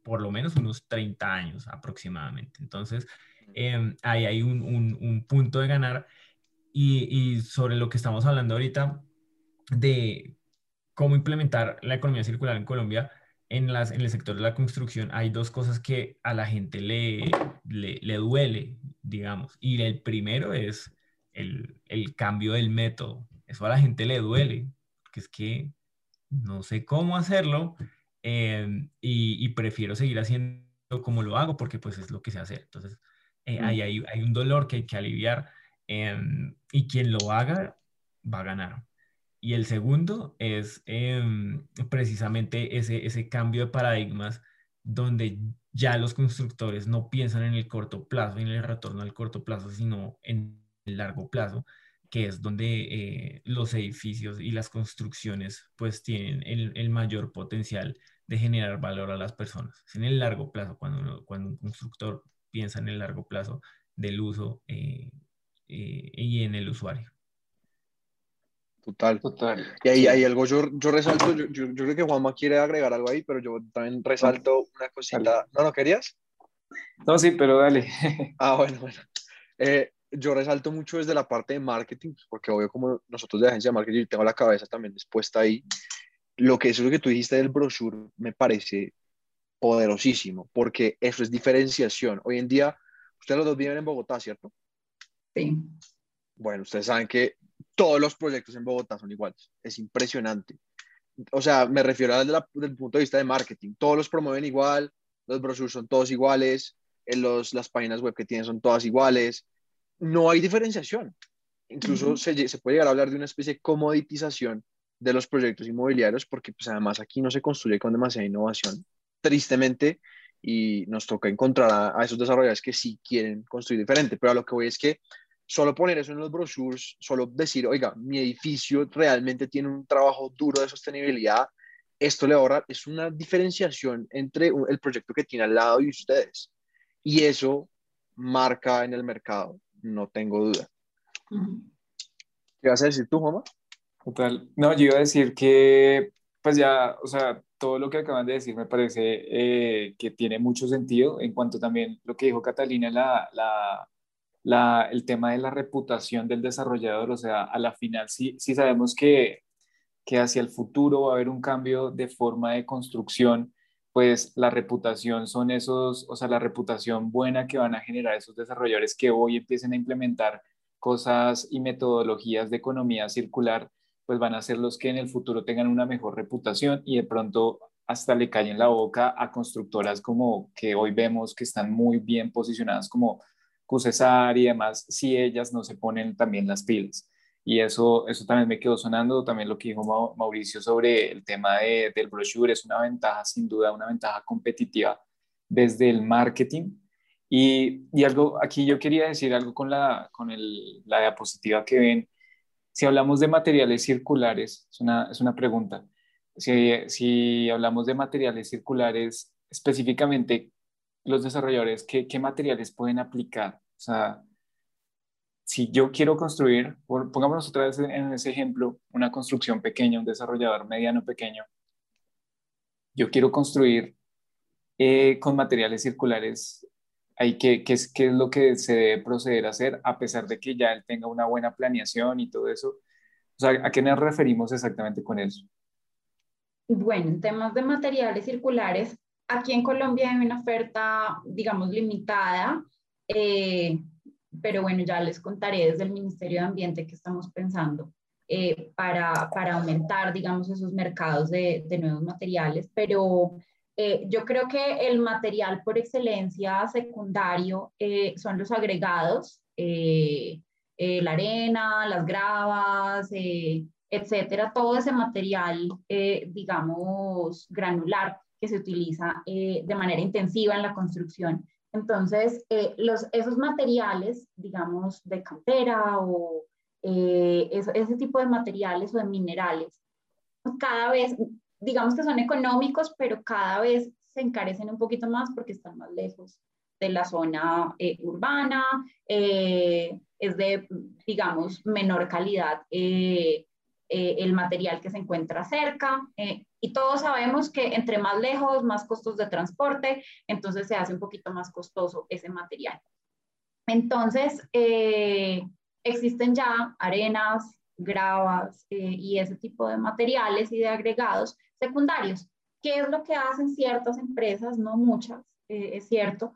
por lo menos unos 30 años aproximadamente. Entonces, em, ahí hay un, un, punto de ganar. Y, y, sobre lo que estamos hablando ahorita de cómo implementar la economía circular en Colombia, en, las, en el sector de la construcción hay dos cosas que a la gente le, le, le duele, digamos. Y el primero es el, el cambio del método. Eso a la gente le duele que es que no sé cómo hacerlo em, y, prefiero seguir haciendo como lo hago porque pues es lo que sé hacer. Entonces, eh, mm. hay, hay, un dolor que hay que aliviar em, y quien lo haga va a ganar. Y el segundo es em, precisamente ese, ese cambio de paradigmas donde ya los constructores no piensan en el corto plazo, en el retorno al corto plazo, sino en el largo plazo que es donde eh, los edificios y las construcciones pues tienen el, mayor potencial de generar valor a las personas. en el largo plazo, cuando, cuando un constructor piensa en el largo plazo del uso eh, eh, y en el usuario. Total. Total. Y ahí hay algo, yo, yo resalto, yo, yo, creo que Juanma quiere agregar algo ahí, pero yo también resalto una cosita. ¿No lo querías? No, sí, pero dale. [laughs] Ah, bueno, bueno. Eh, yo resalto mucho desde la parte de marketing, porque obvio como nosotros de agencia de marketing tengo la cabeza también dispuesta ahí, lo que es lo que tú dijiste del brochure me parece poderosísimo, porque eso es diferenciación. Hoy en día, ustedes los dos viven en Bogotá, ¿cierto? Sí. Bueno, ustedes saben que todos los proyectos en Bogotá son iguales, es impresionante. O sea, me refiero desde, el punto de vista de marketing, todos los promueven igual, los brochures son todos iguales, en los, las páginas web que tienen son todas iguales, no hay diferenciación. Incluso se, se, puede llegar a hablar de una especie de comoditización de los proyectos inmobiliarios, porque pues, además aquí no se construye con demasiada innovación, tristemente, y nos toca encontrar a, esos desarrolladores que sí quieren construir diferente. Pero a lo que voy es que solo poner eso en los brochures, solo decir, oiga, mi edificio realmente tiene un trabajo duro de sostenibilidad, esto le ahorra, es una diferenciación entre el proyecto que tiene al lado y ustedes. Y eso marca en el mercado no tengo duda. ¿Qué vas a decir tú, mamá? Total. No, yo iba a decir que, pues ya, o sea, todo lo que acaban de decir me parece eh, que tiene mucho sentido en cuanto también lo que dijo Catalina, la, la, el tema de la reputación del desarrollador, o sea, a la final sí, sí sabemos que, que hacia el futuro va a haber un cambio de forma de construcción pues la reputación son esos, o sea, la reputación buena que van a generar esos desarrolladores que hoy empiecen a implementar cosas y metodologías de economía circular, pues van a ser los que en el futuro tengan una mejor reputación y de pronto hasta le callen la boca a constructoras como que hoy vemos que están muy bien posicionadas como Cusesar y demás, si ellas no se ponen también las pilas y eso, eso también me quedó sonando, también lo que dijo Mauricio sobre el tema de, del brochure, es una ventaja, sin duda, una ventaja competitiva desde el marketing. Y, y algo, aquí yo quería decir algo con, la, con el, la diapositiva que ven. Si hablamos de materiales circulares, es una, es una pregunta, si, si hablamos de materiales circulares, específicamente los desarrolladores, ¿qué, materiales pueden aplicar? O sea, si yo quiero construir, pongámonos otra vez en ese ejemplo, una construcción pequeña, un desarrollador mediano pequeño, yo quiero construir eh, con materiales circulares, hay que, ¿qué, es, ¿qué es lo que se debe proceder a hacer a pesar de que ya él tenga una buena planeación y todo eso? O sea, ¿a qué nos referimos exactamente con eso? Bueno, en temas de materiales circulares, aquí en Colombia hay una oferta, digamos, limitada. Eh, pero bueno, ya les contaré desde el Ministerio de Ambiente que estamos pensando eh, para, para, aumentar, digamos, esos mercados de, de nuevos materiales, pero eh, yo creo que el material por excelencia secundario eh, son los agregados, la arena, las gravas, etcétera, todo ese material, eh, digamos, granular que se utiliza eh, de manera intensiva en la construcción. Entonces, eh, los, esos materiales, digamos, de cantera o ese tipo de materiales o de minerales, cada vez, digamos que son económicos, pero cada vez se encarecen un poquito más porque están más lejos de la zona urbana, es de, digamos, menor calidad eh, el material que se encuentra cerca. Eh, y todos sabemos que entre más lejos, más costos de transporte, entonces se hace un poquito más costoso ese material. Entonces, eh, existen ya arenas, gravas y ese tipo de materiales y de agregados secundarios. ¿Qué es lo que hacen ciertas empresas? No muchas, es cierto,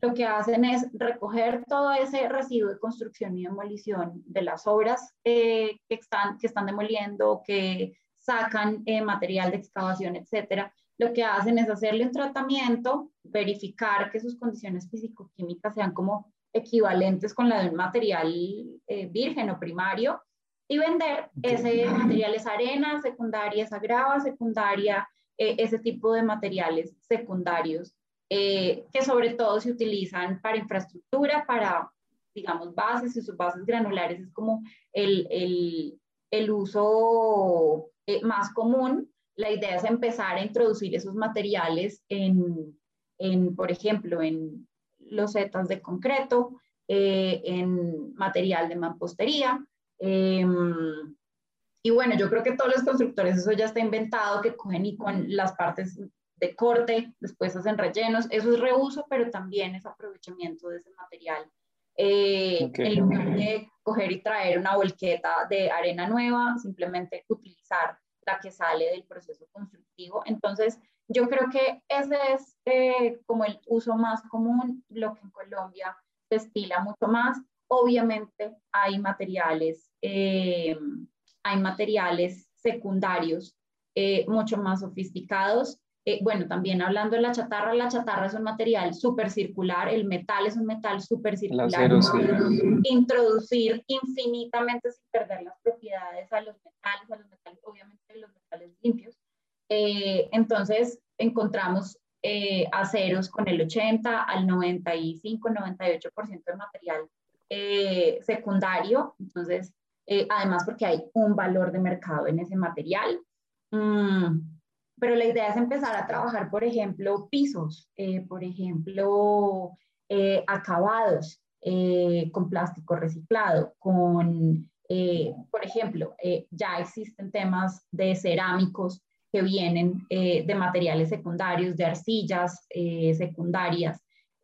lo que hacen es recoger todo ese residuo de construcción y demolición de las obras eh, que, están, que están demoliendo, que sacan eh, material de excavación, etcétera. Lo que hacen es hacerle un tratamiento, verificar que sus condiciones físico-químicas sean como equivalentes con la de un material eh, virgen o primario y vender ese material, esa arena secundaria, esa grava secundaria, ese tipo de materiales secundarios eh, que sobre todo se utilizan para infraestructura, para, digamos, bases y sus bases granulares es como el, el, el uso eh, más común. La idea es empezar a introducir esos materiales en, en por ejemplo, en losetas de concreto, eh, en material de mampostería. Em, y bueno, yo creo que todos los constructores eso ya está inventado, que cogen y con las partes de corte, después hacen rellenos, eso es reuso, pero también es aprovechamiento de ese material. Eh, en lugar de coger y traer una volqueta de arena nueva, simplemente utilizar la que sale del proceso constructivo. Entonces, yo creo que ese es eh, como el uso más común, lo que en Colombia se estila mucho más. Obviamente hay materiales, eh, hay materiales secundarios mucho más sofisticados eh, bueno, también hablando de la chatarra, la chatarra es un material súper circular, el metal es un metal súper circular. Introducir infinitamente sin perder las propiedades a los metales, a los metales, obviamente los metales limpios. Eh, entonces, encontramos eh, aceros con el 80 al 95, 98% de material secundario. Entonces, además porque hay un valor de mercado en ese material. Mm, pero la idea es empezar a trabajar, por ejemplo, pisos, eh, por ejemplo, eh, acabados eh, con plástico reciclado, con, por ejemplo, ya existen temas de cerámicos que vienen de materiales secundarios, de arcillas secundarias,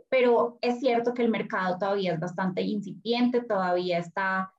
pero es cierto que el mercado todavía es bastante incipiente, todavía está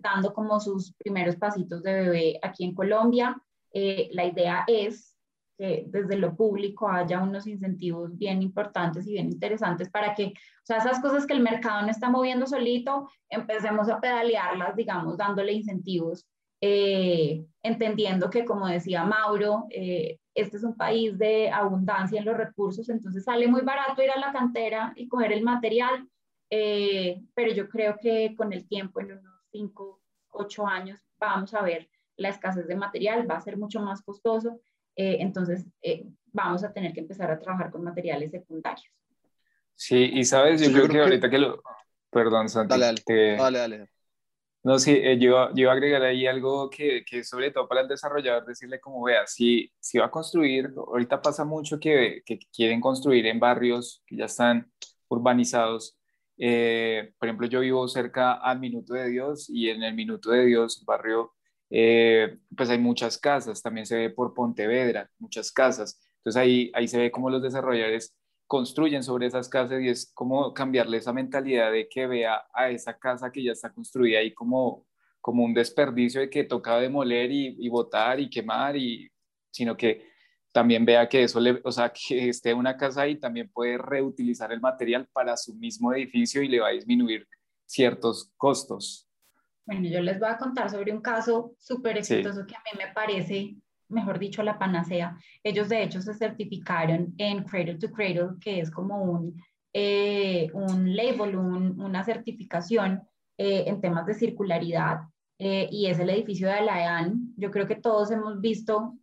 dando como sus primeros pasitos de bebé aquí en Colombia. Eh, la idea es que desde lo público haya unos incentivos bien importantes y bien interesantes para que, o sea, esas cosas que el mercado no está moviendo solito, empecemos a pedalearlas, digamos, dándole incentivos, eh, entendiendo que, como decía Mauro, eh, este es un país de abundancia en los recursos, entonces sale muy barato ir a la cantera y coger el material, pero yo creo que con el tiempo, en unos 5, 8 años, vamos a ver la escasez de material va a ser mucho más costoso, eh, entonces eh, vamos a tener que empezar a trabajar con materiales secundarios. Sí, y sabes, yo, creo, que, ahorita que lo... Perdón, Santi. Dale, dale. dale, dale. No, sí, eh, yo, yo iba a agregar ahí algo que, que, sobre todo para el desarrollador, decirle como vea, si, si va a construir, ahorita pasa mucho que, que quieren construir en barrios que ya están urbanizados. por ejemplo, yo vivo cerca al Minuto de Dios y en el Minuto de Dios, barrio eh, pues hay muchas casas, también se ve por Pontevedra, muchas casas. Entonces ahí, ahí se ve cómo los desarrolladores construyen sobre esas casas y es como cambiarle esa mentalidad de que vea a esa casa que ya está construida ahí como, como un desperdicio de que toca demoler y, y botar y quemar, y, sino que también vea que eso, le, o sea, [laughs] que esté una casa ahí también puede reutilizar el material para su mismo edificio y le va a disminuir ciertos costos. Bueno, yo les voy a contar sobre un caso súper exitoso que a mí me parece, mejor dicho, la panacea. Ellos de hecho se certificaron en Cradle to Cradle, que es como un, eh, un label, una certificación eh, en temas de circularidad. eh, y es el edificio de la EAN. Yo creo que todos hemos visto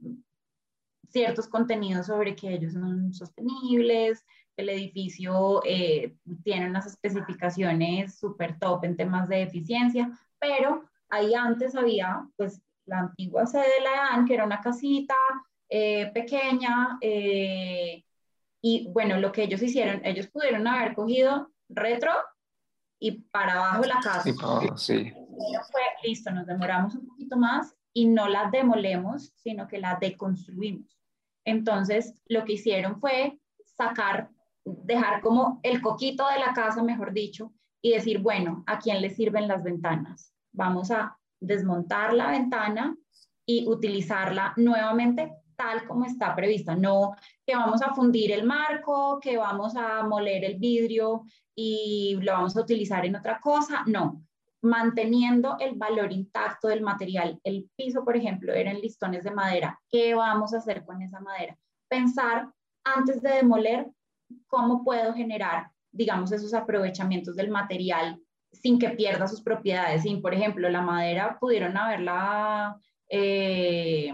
ciertos contenidos sobre que ellos son sostenibles, el edificio eh, tiene unas especificaciones súper top en temas de eficiencia, pero ahí antes había pues la antigua sede de la EAN, que era una casita eh, pequeña, y bueno, lo que ellos hicieron, ellos pudieron haber cogido retro y para abajo la casa. sí. fue, listo, nos demoramos un poquito más y no la demolemos, sino que la deconstruimos. Entonces, lo que hicieron fue sacar, dejar como el coquito de la casa, mejor dicho, y decir, bueno, ¿a quién le sirven las ventanas? Vamos a desmontar la ventana y utilizarla nuevamente tal como está prevista, no que vamos a fundir el marco, que vamos a moler el vidrio y lo vamos a utilizar en otra cosa, no, manteniendo el valor intacto del material. El piso, por ejemplo, eran listones de madera. ¿Qué vamos a hacer con esa madera? Pensar antes de demoler cómo puedo generar, digamos, esos aprovechamientos del material sin que pierda sus propiedades. Sin, por ejemplo, la madera pudieron haberla eh,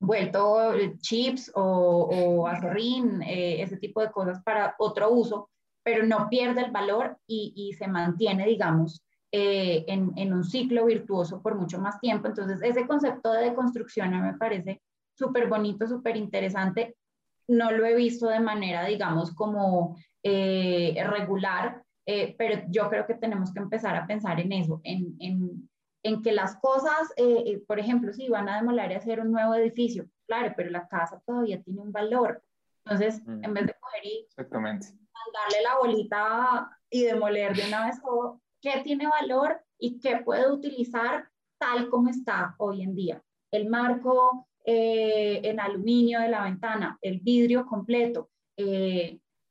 vuelto chips o, o acerrín, eh, ese tipo de cosas para otro uso, pero no pierde el valor y, se mantiene, digamos, eh, en, un ciclo virtuoso por mucho más tiempo. Entonces, ese concepto de deconstrucción me parece súper bonito, súper interesante. No lo he visto de manera, digamos, como eh, pero yo creo que tenemos que empezar a pensar en eso, en, en en que las cosas, eh, eh, por ejemplo, si van a demoler y hacer un nuevo edificio, claro, pero la casa todavía tiene un valor. Entonces, mm. en vez de coger y mandarle la bolita y demoler de una vez todo, ¿qué tiene valor y qué puede utilizar tal como está hoy en día? El marco eh, en aluminio de la ventana, el vidrio completo,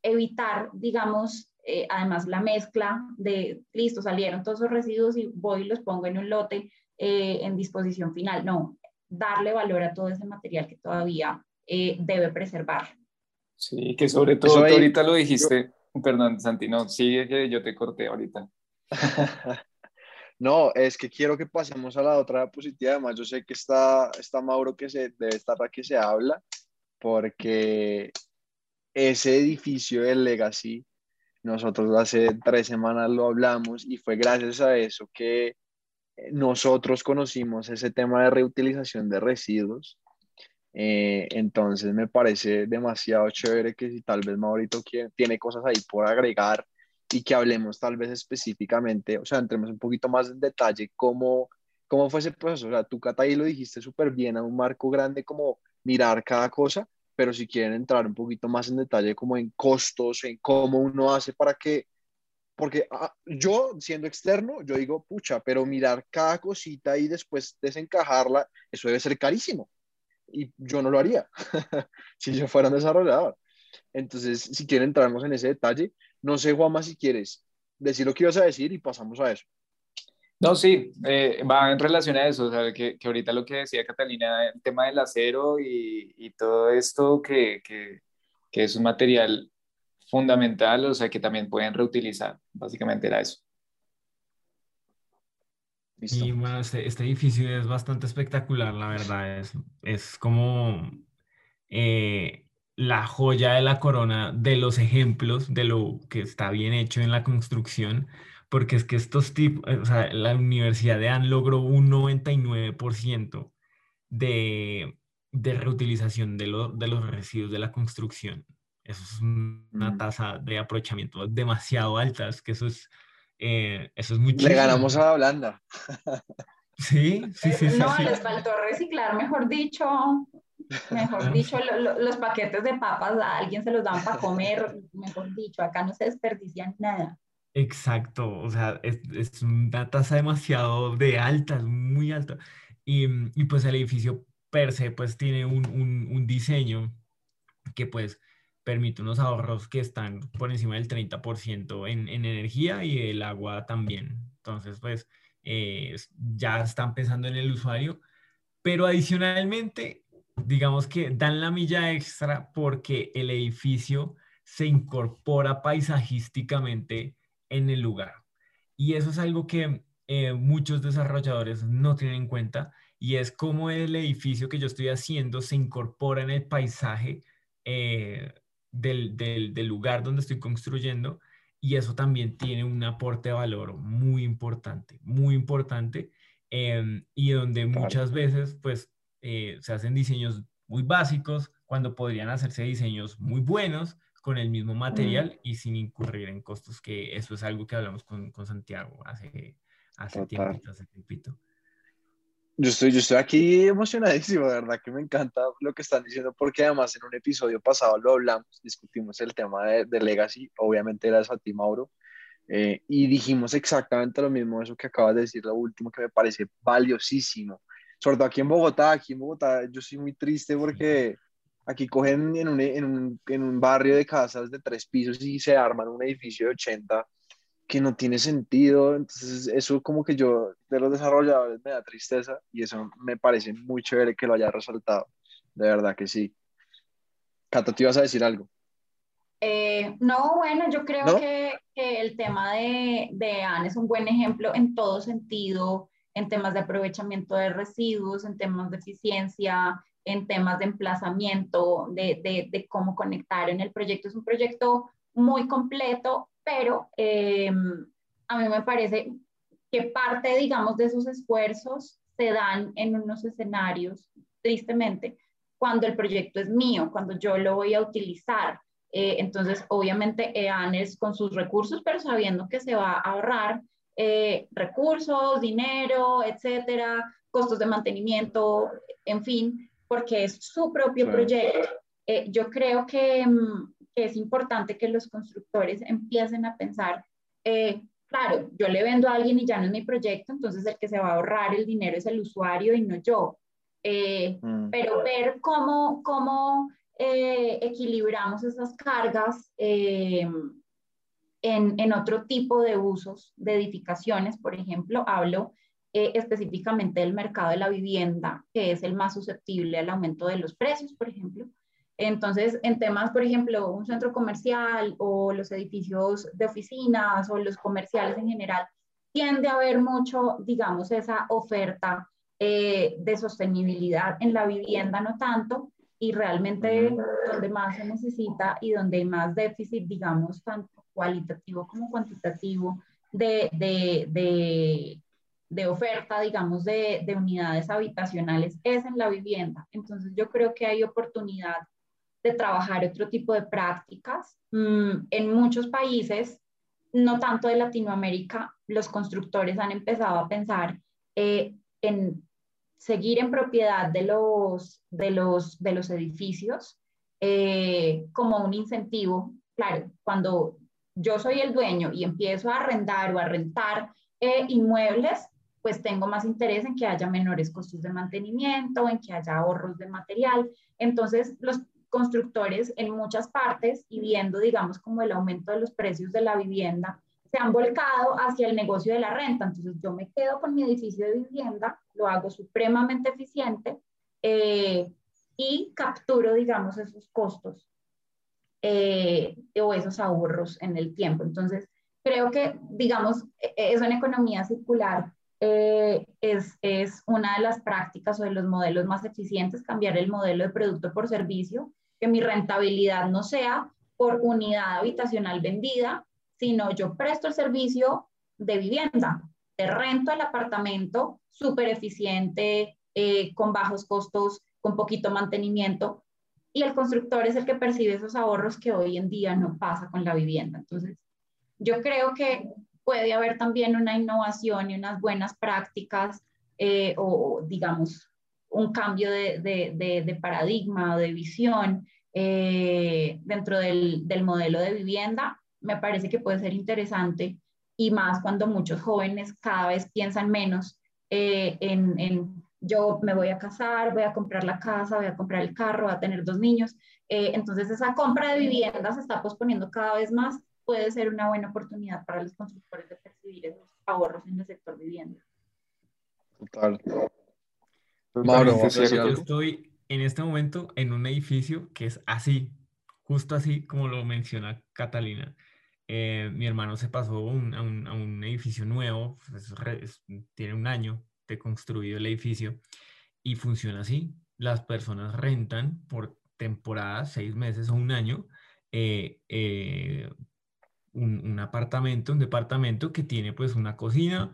evitar, digamos, eh, además la mezcla de, listo, salieron todos esos residuos y voy y los pongo en un lote eh, en disposición final. No, darle valor a todo ese material que todavía eh, debe preservar. Sí, que sobre todo ahorita lo dijiste, perdón, Santi, no, sigue que yo te corté ahorita. [laughs] no, es que quiero que pasemos a la otra diapositiva, además yo sé que está, está Mauro que se, debe estar aquí se habla, porque ese edificio del Legacy nosotros hace tres semanas lo hablamos y fue gracias a eso que eh, nosotros conocimos ese tema de reutilización de residuos. Eh, entonces me parece demasiado chévere que si tal vez Maurito tiene cosas ahí por agregar y que hablemos tal vez específicamente, o sea, entremos un poquito más en detalle cómo, cómo fue ese proceso. O sea, tú, Cata, ahí lo dijiste súper bien, a un marco grande como mirar cada cosa, pero si quieren entrar un poquito más en detalle como en costos, en cómo uno hace para que, porque ah, yo siendo externo, yo digo, pucha, pero mirar cada cosita y después desencajarla, eso debe ser carísimo. Y yo no lo haría [laughs] si yo fuera un desarrollador. Entonces, si quieren entrarnos en ese detalle, no sé, Juanma, si quieres decir lo que ibas a decir y pasamos a eso. No, sí, eh, va en relación a eso, o sea, que, que, ahorita lo que decía Catalina, el tema del acero y, y todo esto que, que, que, es un material fundamental, o sea, que también pueden reutilizar, básicamente era eso. Y bueno, este, este, edificio es bastante espectacular, la verdad, es, es como eh, la joya de la corona de los ejemplos de lo que está bien hecho en la construcción porque es que estos tipos, eh, o sea, la Universidad de Ann logró un 99% de, de reutilización de, de, los residuos de la construcción. Eso es una mm. tasa de aprovechamiento demasiado alta, es que eso es, eh, eso es Le ganamos a la Holanda. [laughs] Sí, sí, sí. No, les faltó reciclar, mejor dicho. Mejor dicho, los paquetes de papas a alguien se los dan para comer, mejor dicho, acá no se desperdician nada. Exacto, o sea, es, es una tasa demasiado de alta, muy alta. Y, y, pues el edificio per se pues tiene un, un, un, diseño que pues permite unos ahorros que están por encima del 30% en, en energía y el agua también. Entonces pues eh, ya están pensando en el usuario, pero adicionalmente digamos que dan la milla extra porque el edificio se incorpora paisajísticamente en el lugar. Y eso es algo que eh, muchos desarrolladores no tienen en cuenta y es cómo el edificio que yo estoy haciendo se incorpora en el paisaje eh, del, del, lugar donde estoy construyendo y eso también tiene un aporte de valor muy importante, muy importante em, y donde muchas veces pues eh, se hacen diseños muy básicos cuando podrían hacerse diseños muy buenos con el mismo material y sin incurrir en costos, que eso es algo que hablamos con, con Santiago hace, hace tiempito, hace tiempito. Yo estoy, yo estoy aquí emocionadísimo, de verdad que me encanta lo que están diciendo, porque además en un episodio pasado lo hablamos, discutimos el tema de, de Legacy, obviamente era a ti, Mauro, eh, y dijimos exactamente lo mismo, eso que acabas de decir, lo último que me parece valiosísimo, sobre todo aquí en Bogotá, aquí en Bogotá yo soy muy triste porque aquí cogen en un, en un, en un barrio de casas de tres pisos y se arman un edificio de 80 que no tiene sentido. Entonces, eso como que yo de los desarrolladores me da tristeza y eso me parece muy chévere que lo haya resaltado. De verdad que sí. Cata, ¿te ibas a decir algo? Eh, no, bueno, yo creo que, que, el tema de, de AN es un buen ejemplo en todo sentido, en temas de aprovechamiento de residuos, en temas de eficiencia, en temas de emplazamiento, de, de, de cómo conectar en el proyecto. Es un proyecto muy completo pero eh, a mí me parece que parte, digamos, de esos esfuerzos se dan en unos escenarios, tristemente, cuando el proyecto es mío, cuando yo lo voy a utilizar. Eh, entonces, obviamente, EAN es con sus recursos, pero sabiendo que se va a ahorrar eh, recursos, dinero, etcétera, costos de mantenimiento, en fin, porque es su propio proyecto. yo creo que, mm, es importante que los constructores empiecen a pensar, eh, claro, yo le vendo a alguien y ya no es mi proyecto, entonces el que se va a ahorrar el dinero es el usuario y no yo. Eh, mm. Pero ver cómo, cómo eh, equilibramos esas cargas en, en, otro tipo de usos de edificaciones, por ejemplo, hablo específicamente del mercado de la vivienda, que es el más susceptible al aumento de los precios, por ejemplo. Entonces, en temas, por ejemplo, un centro comercial o los edificios de oficinas o los comerciales en general, tiende a haber mucho, digamos, esa oferta eh, de sostenibilidad en la vivienda, no tanto, y realmente donde más se necesita y donde hay más déficit, digamos, tanto cualitativo como cuantitativo de, de, de, de oferta, digamos, de, de unidades habitacionales es en la vivienda. Entonces, yo creo que hay oportunidad de trabajar otro tipo de prácticas. Mm, en muchos países, no tanto de Latinoamérica, los constructores han empezado a pensar eh, en seguir en propiedad de los, de los, de los edificios eh, como un incentivo. Claro, cuando yo soy el dueño y empiezo a arrendar o a rentar eh, inmuebles, pues tengo más interés en que haya menores costos de mantenimiento, en que haya ahorros de material. Entonces, los constructores en muchas partes y viendo, digamos, como el aumento de los precios de la vivienda, se han volcado hacia el negocio de la renta. Entonces yo me quedo con mi edificio de vivienda, lo hago supremamente eficiente eh, y capturo, digamos, esos costos eh, o esos ahorros en el tiempo. Entonces creo que, digamos, e-, eso en economía circular eh, es, es, una de las prácticas o de los modelos más eficientes, cambiar el modelo de producto por servicio que mi rentabilidad no sea por unidad habitacional vendida, sino yo presto el servicio de vivienda, te rento el apartamento súper eficiente, eh, con bajos costos, con poquito mantenimiento, y el constructor es el que percibe esos ahorros que hoy en día no pasa con la vivienda. Entonces, yo creo que puede haber también una innovación y unas buenas prácticas eh, o, digamos, un cambio de, paradigma o de visión eh, dentro del, del, modelo de vivienda, me parece que puede ser interesante y más cuando muchos jóvenes cada vez piensan menos eh, en, en, yo me voy a casar, voy a comprar la casa, voy a comprar el carro, voy a tener dos niños. Entonces esa compra de vivienda se está posponiendo cada vez más. Puede ser una buena oportunidad para los constructores de percibir esos ahorros en el sector vivienda. Total. Mauro, yo estoy en este momento en un edificio que es así, justo así como lo menciona Catalina. eh, mi hermano se pasó a un, a un, edificio nuevo, pues, tiene un año de construido el edificio y funciona así. Las personas rentan por temporada, seis meses o un año, eh, eh, un, apartamento, un departamento que tiene pues una cocina,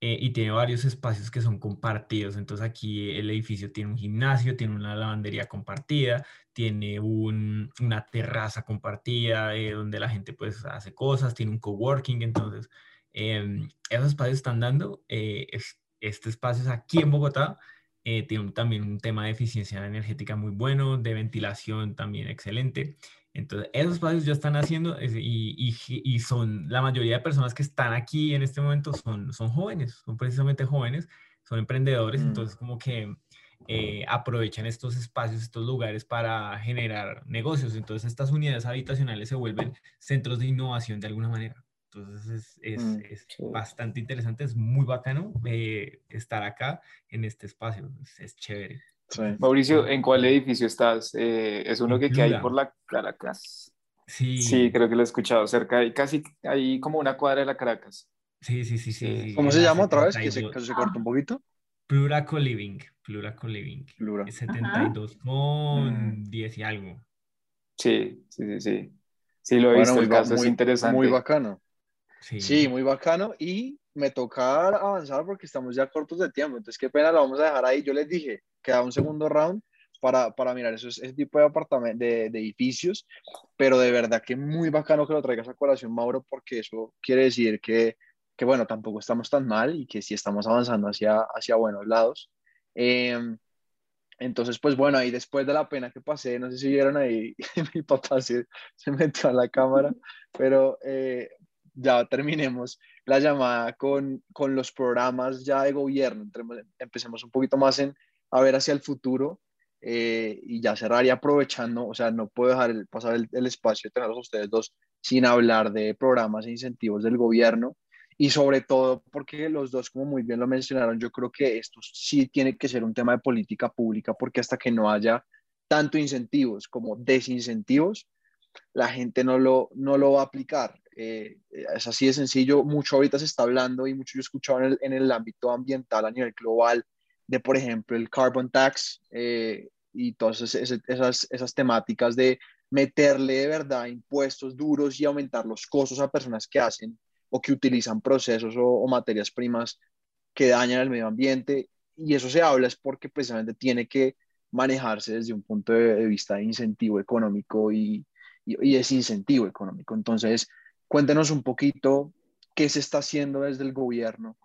eh, y tiene varios espacios que son compartidos. Entonces aquí el edificio tiene un gimnasio, tiene una lavandería compartida, tiene una terraza compartida eh, donde la gente pues hace cosas, tiene un coworking. Entonces em, esos espacios están dando. Eh, este espacio es aquí en Bogotá. tiene también un tema de eficiencia energética muy bueno, de ventilación también excelente. Entonces, esos espacios ya están haciendo y, y, son, la mayoría de personas que están aquí en este momento son, son jóvenes, son precisamente jóvenes, son emprendedores, mm. entonces como que eh, aprovechan estos espacios, estos lugares para generar negocios. Entonces, estas unidades habitacionales se vuelven centros de innovación de alguna manera. Entonces, es, es, mm, es bastante interesante, es muy bacano eh, estar acá en este espacio, es chévere. Mauricio, ¿en cuál edificio estás? Eh, es uno que queda ahí por la Caracas. Sí. Sí, creo que lo he escuchado cerca, y casi ahí como una cuadra de la Caracas. Sí, sí, sí, sí. ¿Cómo se llama otra vez? Que se, se corta un poquito. Pluraco Living, Pluraco Living. Plura. 72 con 10 mm. y algo. Sí, sí, sí, sí. Sí, lo he visto, el caso es interesante. Muy bacano. Sí. sí, muy bacano. Y me toca avanzar porque estamos ya cortos de tiempo. Entonces, qué pena, lo vamos a dejar ahí. Yo les dije, queda un segundo round para, para mirar esos, ese tipo de, de, edificios, pero de verdad que muy bacano que lo traigas a colación, Mauro, porque eso quiere decir que, que bueno, tampoco estamos tan mal y que sí estamos avanzando hacia, hacia buenos lados. Em, entonces, pues bueno, ahí después de la pena que pasé, no sé si vieron ahí, [laughs] mi papá se, se metió a la cámara, pero eh, ya terminemos la llamada con, con los programas ya de gobierno. Empecemos un poquito más en, a ver hacia el futuro eh, y ya cerraría aprovechando, o sea, no puedo dejar pasar el, espacio de tenerlos ustedes dos sin hablar de programas e incentivos del gobierno y sobre todo porque los dos, como muy bien lo mencionaron, yo creo que esto sí tiene que ser un tema de política pública porque hasta que no haya tanto incentivos como desincentivos, la gente no lo, no lo va a aplicar. Eh, es así de sencillo, mucho ahorita se está hablando y mucho yo he escuchado en el, en el ámbito ambiental a nivel global de, por ejemplo, el carbon tax eh, y todas esas, esas, temáticas de meterle de verdad impuestos duros y aumentar los costos a personas que hacen o que utilizan procesos o, materias primas que dañan el medio ambiente. Y eso se habla es porque precisamente tiene que manejarse desde un punto de, vista de incentivo económico y, y, y desincentivo económico. Entonces, cuéntenos un poquito qué se está haciendo desde el gobierno,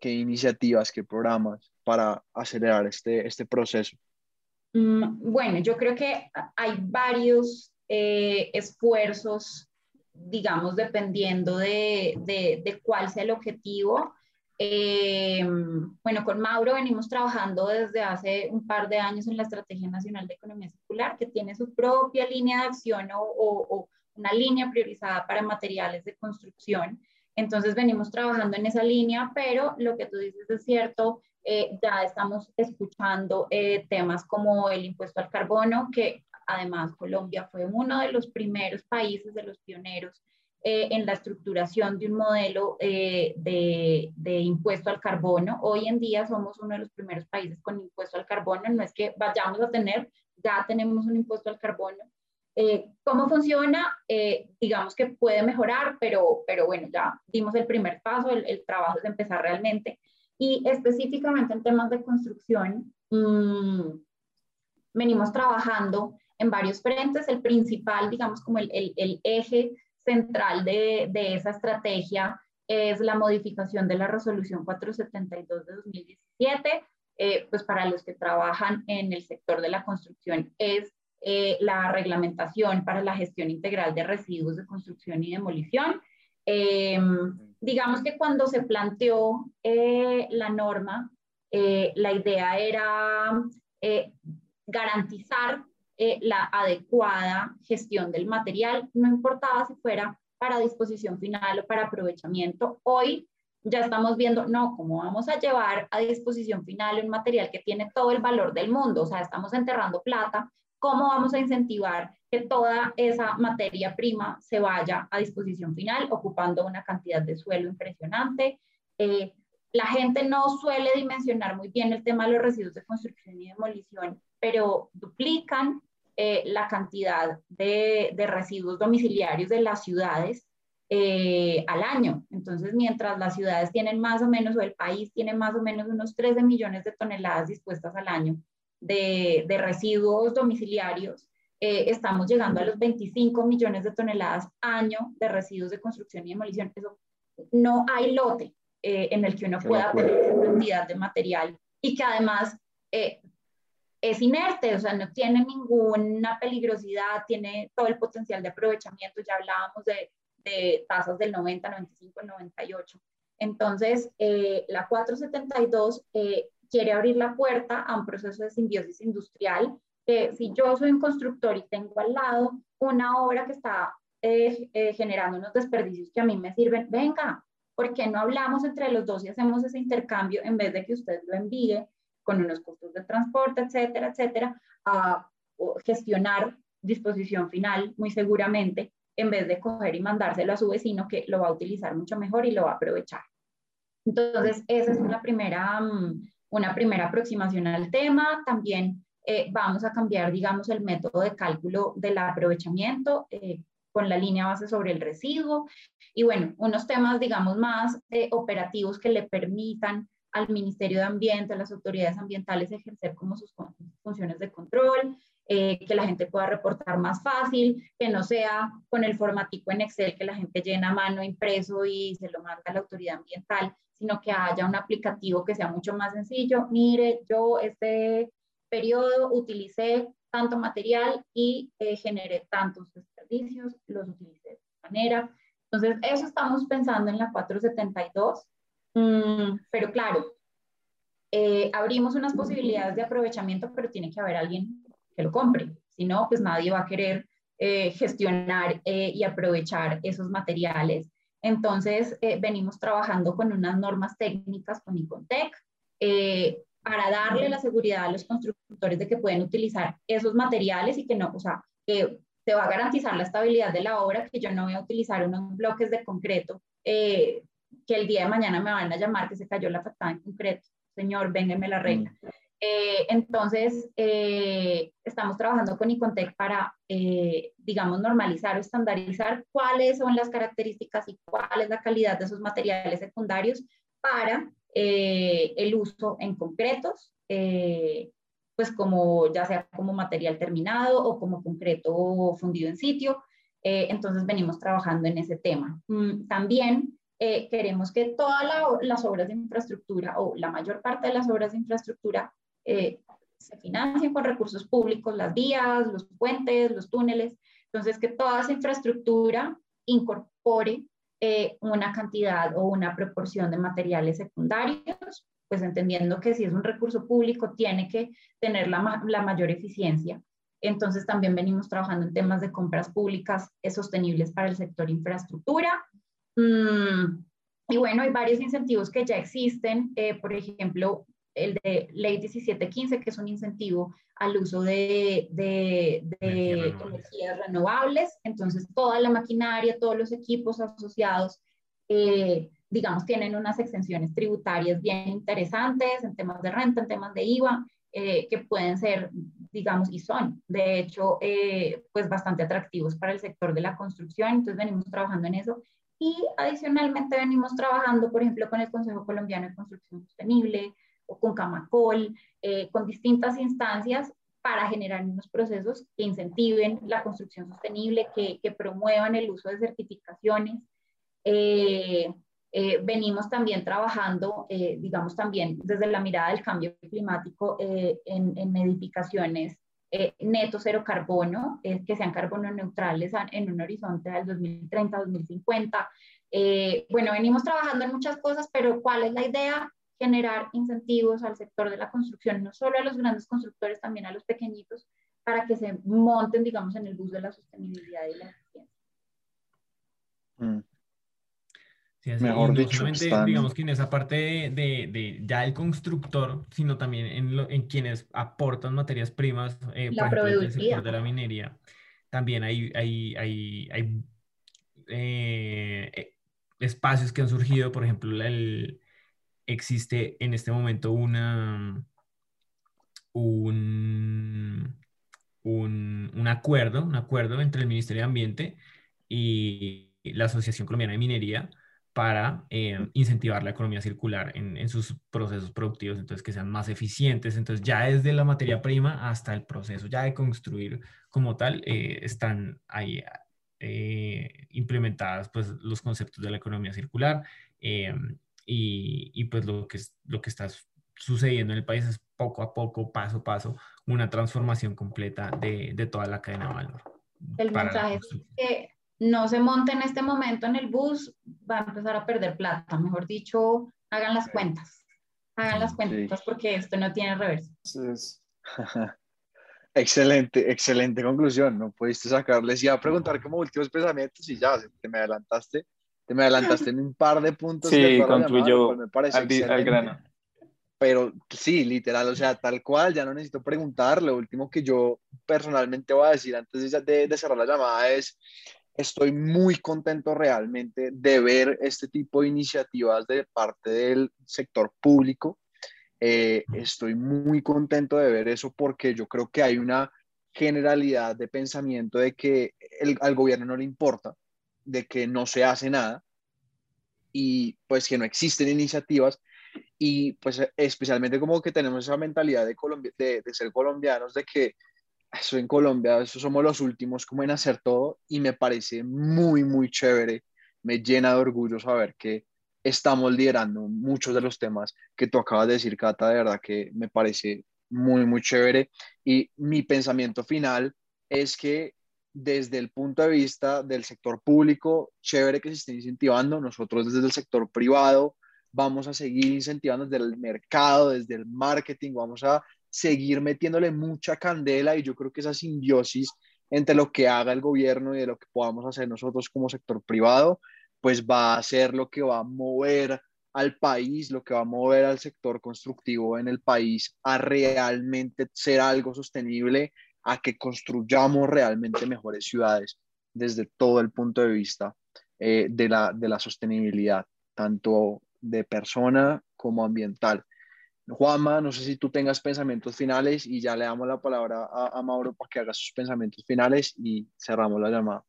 qué iniciativas, qué programas para acelerar este, este proceso? Mm, bueno, yo creo que hay varios eh, esfuerzos, digamos, dependiendo de, de, cuál sea el objetivo. Eh, bueno, con Mauro venimos trabajando desde hace un par de años en la Estrategia Nacional de Economía Circular, que tiene su propia línea de acción o, o una línea priorizada para materiales de construcción. Entonces venimos trabajando en esa línea, pero lo que tú dices es cierto, eh, ya estamos escuchando eh, temas como el impuesto al carbono, que además Colombia fue uno de los primeros países, de los pioneros eh, en la estructuración de un modelo de, de, impuesto al carbono. Hoy en día somos uno de los primeros países con impuesto al carbono, no es que vayamos a tener, ya tenemos un impuesto al carbono. ¿Cómo funciona? digamos que puede mejorar, pero, pero bueno, ya dimos el primer paso, el, el trabajo es empezar realmente. Y específicamente en temas de construcción, mmm, venimos trabajando en varios frentes. El principal, digamos, como el, el, el eje central de, esa estrategia es la modificación de la resolución 472 de 2017. Eh, pues para los que trabajan en el sector de la construcción es eh, la reglamentación para la gestión integral de residuos de construcción y demolición. Eh, digamos que cuando se planteó eh, la norma, la idea era eh, la adecuada gestión del material, no importaba si fuera para disposición final o para aprovechamiento. Hoy ya estamos viendo, no, ¿cómo vamos a llevar a disposición final un material que tiene todo el valor del mundo? O sea, estamos enterrando plata ¿cómo vamos a incentivar que toda esa materia prima se vaya a disposición final, ocupando una cantidad de suelo impresionante? Eh, la gente no suele dimensionar muy bien el tema de los residuos de construcción y demolición, pero duplican eh, la cantidad de, de, residuos domiciliarios de las ciudades eh, al año. Entonces, mientras las ciudades tienen más o menos, o el país tiene más o menos unos 13 millones de toneladas dispuestas al año de, de residuos domiciliarios, eh, estamos llegando a los 25 millones de toneladas año de residuos de construcción y demolición. Eso no hay lote en el que uno pueda tener esa cantidad de material y que además es inerte, o sea, no tiene ninguna peligrosidad, tiene todo el potencial de aprovechamiento, ya hablábamos de, de tasas del 90, 95, 98. Entonces, eh, la 472 eh, quiere abrir la puerta a un proceso de simbiosis industrial, que si yo soy un constructor y tengo al lado una obra que está eh, generando unos desperdicios que a mí me sirven, venga, ¿por qué no hablamos entre los dos y hacemos ese intercambio en vez de que usted lo envíe con unos costos de transporte, etcétera, etcétera, a gestionar disposición final muy seguramente, en vez de coger y mandárselo a su vecino que lo va a utilizar mucho mejor y lo va a aprovechar. Entonces, esa es una primera, mm, una primera aproximación al tema. También eh, vamos a cambiar, digamos, el método de cálculo del aprovechamiento eh, con la línea base sobre el residuo. Y bueno, unos temas, digamos, más eh, operativos que le permitan al Ministerio de Ambiente, a las autoridades ambientales ejercer como sus funciones de control, eh, que la gente pueda reportar más fácil, que no sea con el formatico en Excel que la gente llena a mano impreso y se lo manda a la autoridad ambiental, sino que haya un aplicativo que sea mucho más sencillo. Mire, yo este periodo utilicé tanto material y eh, generé tantos desperdicios, los utilicé de esta manera. Entonces, eso estamos pensando en la 472 Mm, pero claro, eh, abrimos unas posibilidades de aprovechamiento, pero tiene que haber alguien que lo compre. Si no, pues nadie va a querer eh, gestionar eh, y aprovechar esos materiales. Entonces, venimos trabajando con unas normas técnicas con Icontec para darle la seguridad a los constructores de que pueden utilizar esos materiales y que no, o sea, que se va a garantizar la estabilidad de la obra, que yo no voy a utilizar unos bloques de concreto que el día de mañana me van a llamar que se cayó la factada en concreto. Señor, véngame la regla. Mm. Eh, entonces, eh, estamos trabajando con Icontec para, eh, digamos, normalizar o estandarizar cuáles son las características y cuál es la calidad de esos materiales secundarios para el uso en concretos, pues como ya sea como material terminado o como concreto fundido en sitio. entonces, venimos trabajando en ese tema. Mm, también eh, queremos que todas las obras de infraestructura o la mayor parte de las obras de infraestructura eh, se financien con recursos públicos, las vías, los puentes, los túneles. Entonces, que toda esa infraestructura incorpore eh, una cantidad o una proporción de materiales secundarios, pues entendiendo que si es un recurso público tiene que tener la, la mayor eficiencia. Entonces, también venimos trabajando en temas de compras públicas sostenibles para el sector infraestructura y bueno, hay varios incentivos que ya existen, eh, por ejemplo, el de Ley 1715, que es un incentivo al uso de, de, energías renovables. Entonces, toda la maquinaria, todos los equipos asociados, eh, digamos, tienen unas exenciones tributarias bien interesantes en temas de renta, en temas de IVA, eh, que pueden ser, digamos, y son, de hecho, pues bastante atractivos para el sector de la construcción. Entonces, venimos trabajando en eso. Y adicionalmente venimos trabajando, por ejemplo, con el Consejo Colombiano de Construcción Sostenible o con Camacol, eh, con distintas instancias para generar unos procesos que incentiven la construcción sostenible, que, que promuevan el uso de certificaciones. Eh, eh, venimos también trabajando, digamos también desde la mirada del cambio climático en, en edificaciones eh, neto cero carbono, eh, que sean carbono neutrales en un horizonte del 2030-2050. Eh, bueno, venimos trabajando en muchas cosas, pero ¿cuál es la idea? Generar incentivos al sector de la construcción, no solo a los grandes constructores, también a los pequeñitos, para que se monten, digamos, en el bus de la sostenibilidad y la eficiencia. Mm. Mejor dicho, digamos que en esa parte de, de, ya el constructor, sino también en, en quienes aportan materias primas, eh, la por ejemplo, el sector de la minería, también hay, hay, hay, hay eh, espacios que han surgido, por ejemplo, el, existe en este momento una, un, un, un acuerdo, un acuerdo entre el Ministerio de Ambiente y la Asociación Colombiana de Minería para eh, incentivar la economía circular en, en, sus procesos productivos, entonces que sean más eficientes. Entonces ya desde la materia prima hasta el proceso ya de construir como tal, eh, están ahí eh, implementadas pues los conceptos de la economía circular y, y, pues lo que, lo que está sucediendo en el país es poco a poco, paso a paso, una transformación completa de, de toda la cadena de valor. El mensaje es que no se monte en este momento en el bus, va a empezar a perder plata. Mejor dicho, hagan las cuentas. Hagan las cuentas porque esto no tiene reverso. [laughs] excelente, excelente conclusión. No pudiste sacarles y a preguntar como últimos pensamientos y ya, te me adelantaste. Te me adelantaste en un par de puntos. Sí, concluyó me parece al, al grano pero sí, literal, o sea, tal cual, ya no necesito preguntar. Lo último que yo personalmente voy a decir antes de, de, cerrar la llamada es, estoy muy contento realmente de ver este tipo de iniciativas de parte del sector público. Eh, estoy muy contento de ver eso porque yo creo que hay una generalidad de pensamiento de que el, al gobierno no le importa, de que no se hace nada y pues que no existen iniciativas y pues especialmente como que tenemos esa mentalidad de, de, de ser colombianos, de que eso en Colombia, eso somos los últimos como en hacer todo y me parece muy, muy chévere, me llena de orgullo saber que estamos liderando muchos de los temas que tú acabas de decir, Cata, de verdad que me parece muy, muy chévere. Y mi pensamiento final es que desde el punto de vista del sector público, chévere que se esté incentivando, nosotros desde el sector privado vamos a seguir incentivando desde el mercado, desde el marketing, vamos a seguir metiéndole mucha candela y yo creo que esa simbiosis entre lo que haga el gobierno y de lo que podamos hacer nosotros como sector privado, pues va a ser lo que va a mover al país, lo que va a mover al sector constructivo en el país a realmente ser algo sostenible, a que construyamos realmente mejores ciudades desde todo el punto de vista eh, de, la, de la sostenibilidad, tanto de persona como ambiental. Juanma, no sé si tú tengas pensamientos finales y ya le damos la palabra a, Mauro para que haga sus pensamientos finales y cerramos la llamada.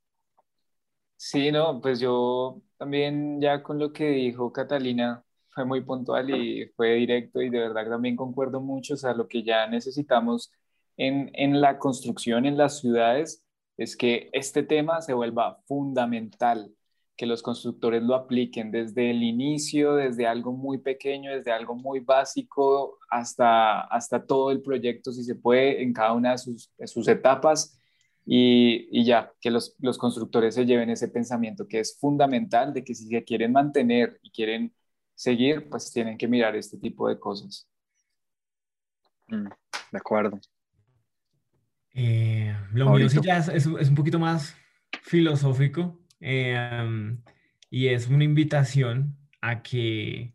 Sí, no, pues yo también ya con lo que dijo Catalina fue muy puntual y fue directo y de verdad también concuerdo mucho, o sea, lo que ya necesitamos en, en la construcción en las ciudades es que este tema se vuelva fundamental que los constructores lo apliquen desde el inicio, desde algo muy pequeño, desde algo muy básico, hasta, hasta todo el proyecto, si se puede, en cada una de sus, sus etapas. Y, y, ya, que los, los constructores se lleven ese pensamiento que es fundamental de que si se quieren mantener y quieren seguir, pues tienen que mirar este tipo de cosas. Mm, de acuerdo. Eh, lo mío sí ya es, es, es un poquito más filosófico Em, y es una invitación a que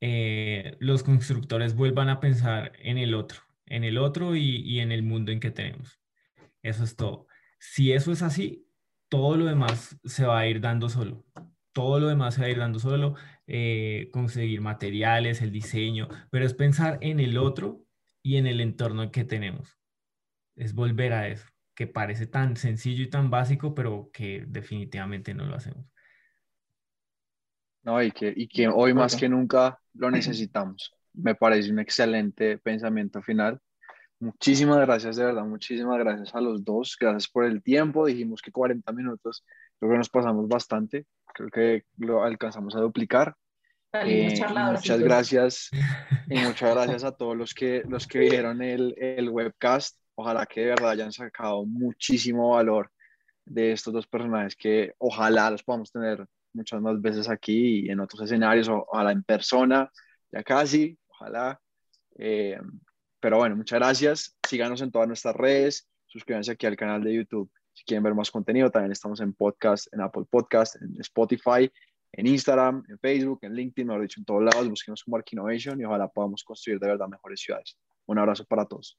eh, los constructores vuelvan a pensar en el otro, en el otro y, en el mundo en que tenemos. Eso es todo. Si eso es así, todo lo demás se va a ir dando solo. Todo lo demás se va a ir dando solo, eh, conseguir materiales, el diseño, pero es pensar en el otro y en el entorno que tenemos. Es volver a eso que parece tan sencillo y tan básico, pero que definitivamente no lo hacemos. No, y que, y que hoy más que nunca lo necesitamos. Me parece un excelente pensamiento final. Muchísimas gracias, de verdad, muchísimas gracias a los dos. Gracias por el tiempo. Dijimos que 40 minutos, creo que nos pasamos bastante. Creo que lo alcanzamos a duplicar. Eh, muchas gracias y [laughs] muchas gracias a todos los que, los que vieron el, el webcast ojalá que de verdad hayan sacado muchísimo valor de estos dos personajes que ojalá los podamos tener muchas más veces aquí y en otros escenarios, ojalá en persona, ya casi, ojalá. Eh, pero bueno, muchas gracias. Síganos en todas nuestras redes, suscríbanse aquí al canal de YouTube si quieren ver más contenido. También estamos en podcast, en Apple Podcast, en Spotify, en Instagram, en Facebook, en LinkedIn, mejor dicho, en todos lados, busquemos como Arc Innovation y ojalá podamos construir de verdad mejores ciudades. Un abrazo para todos.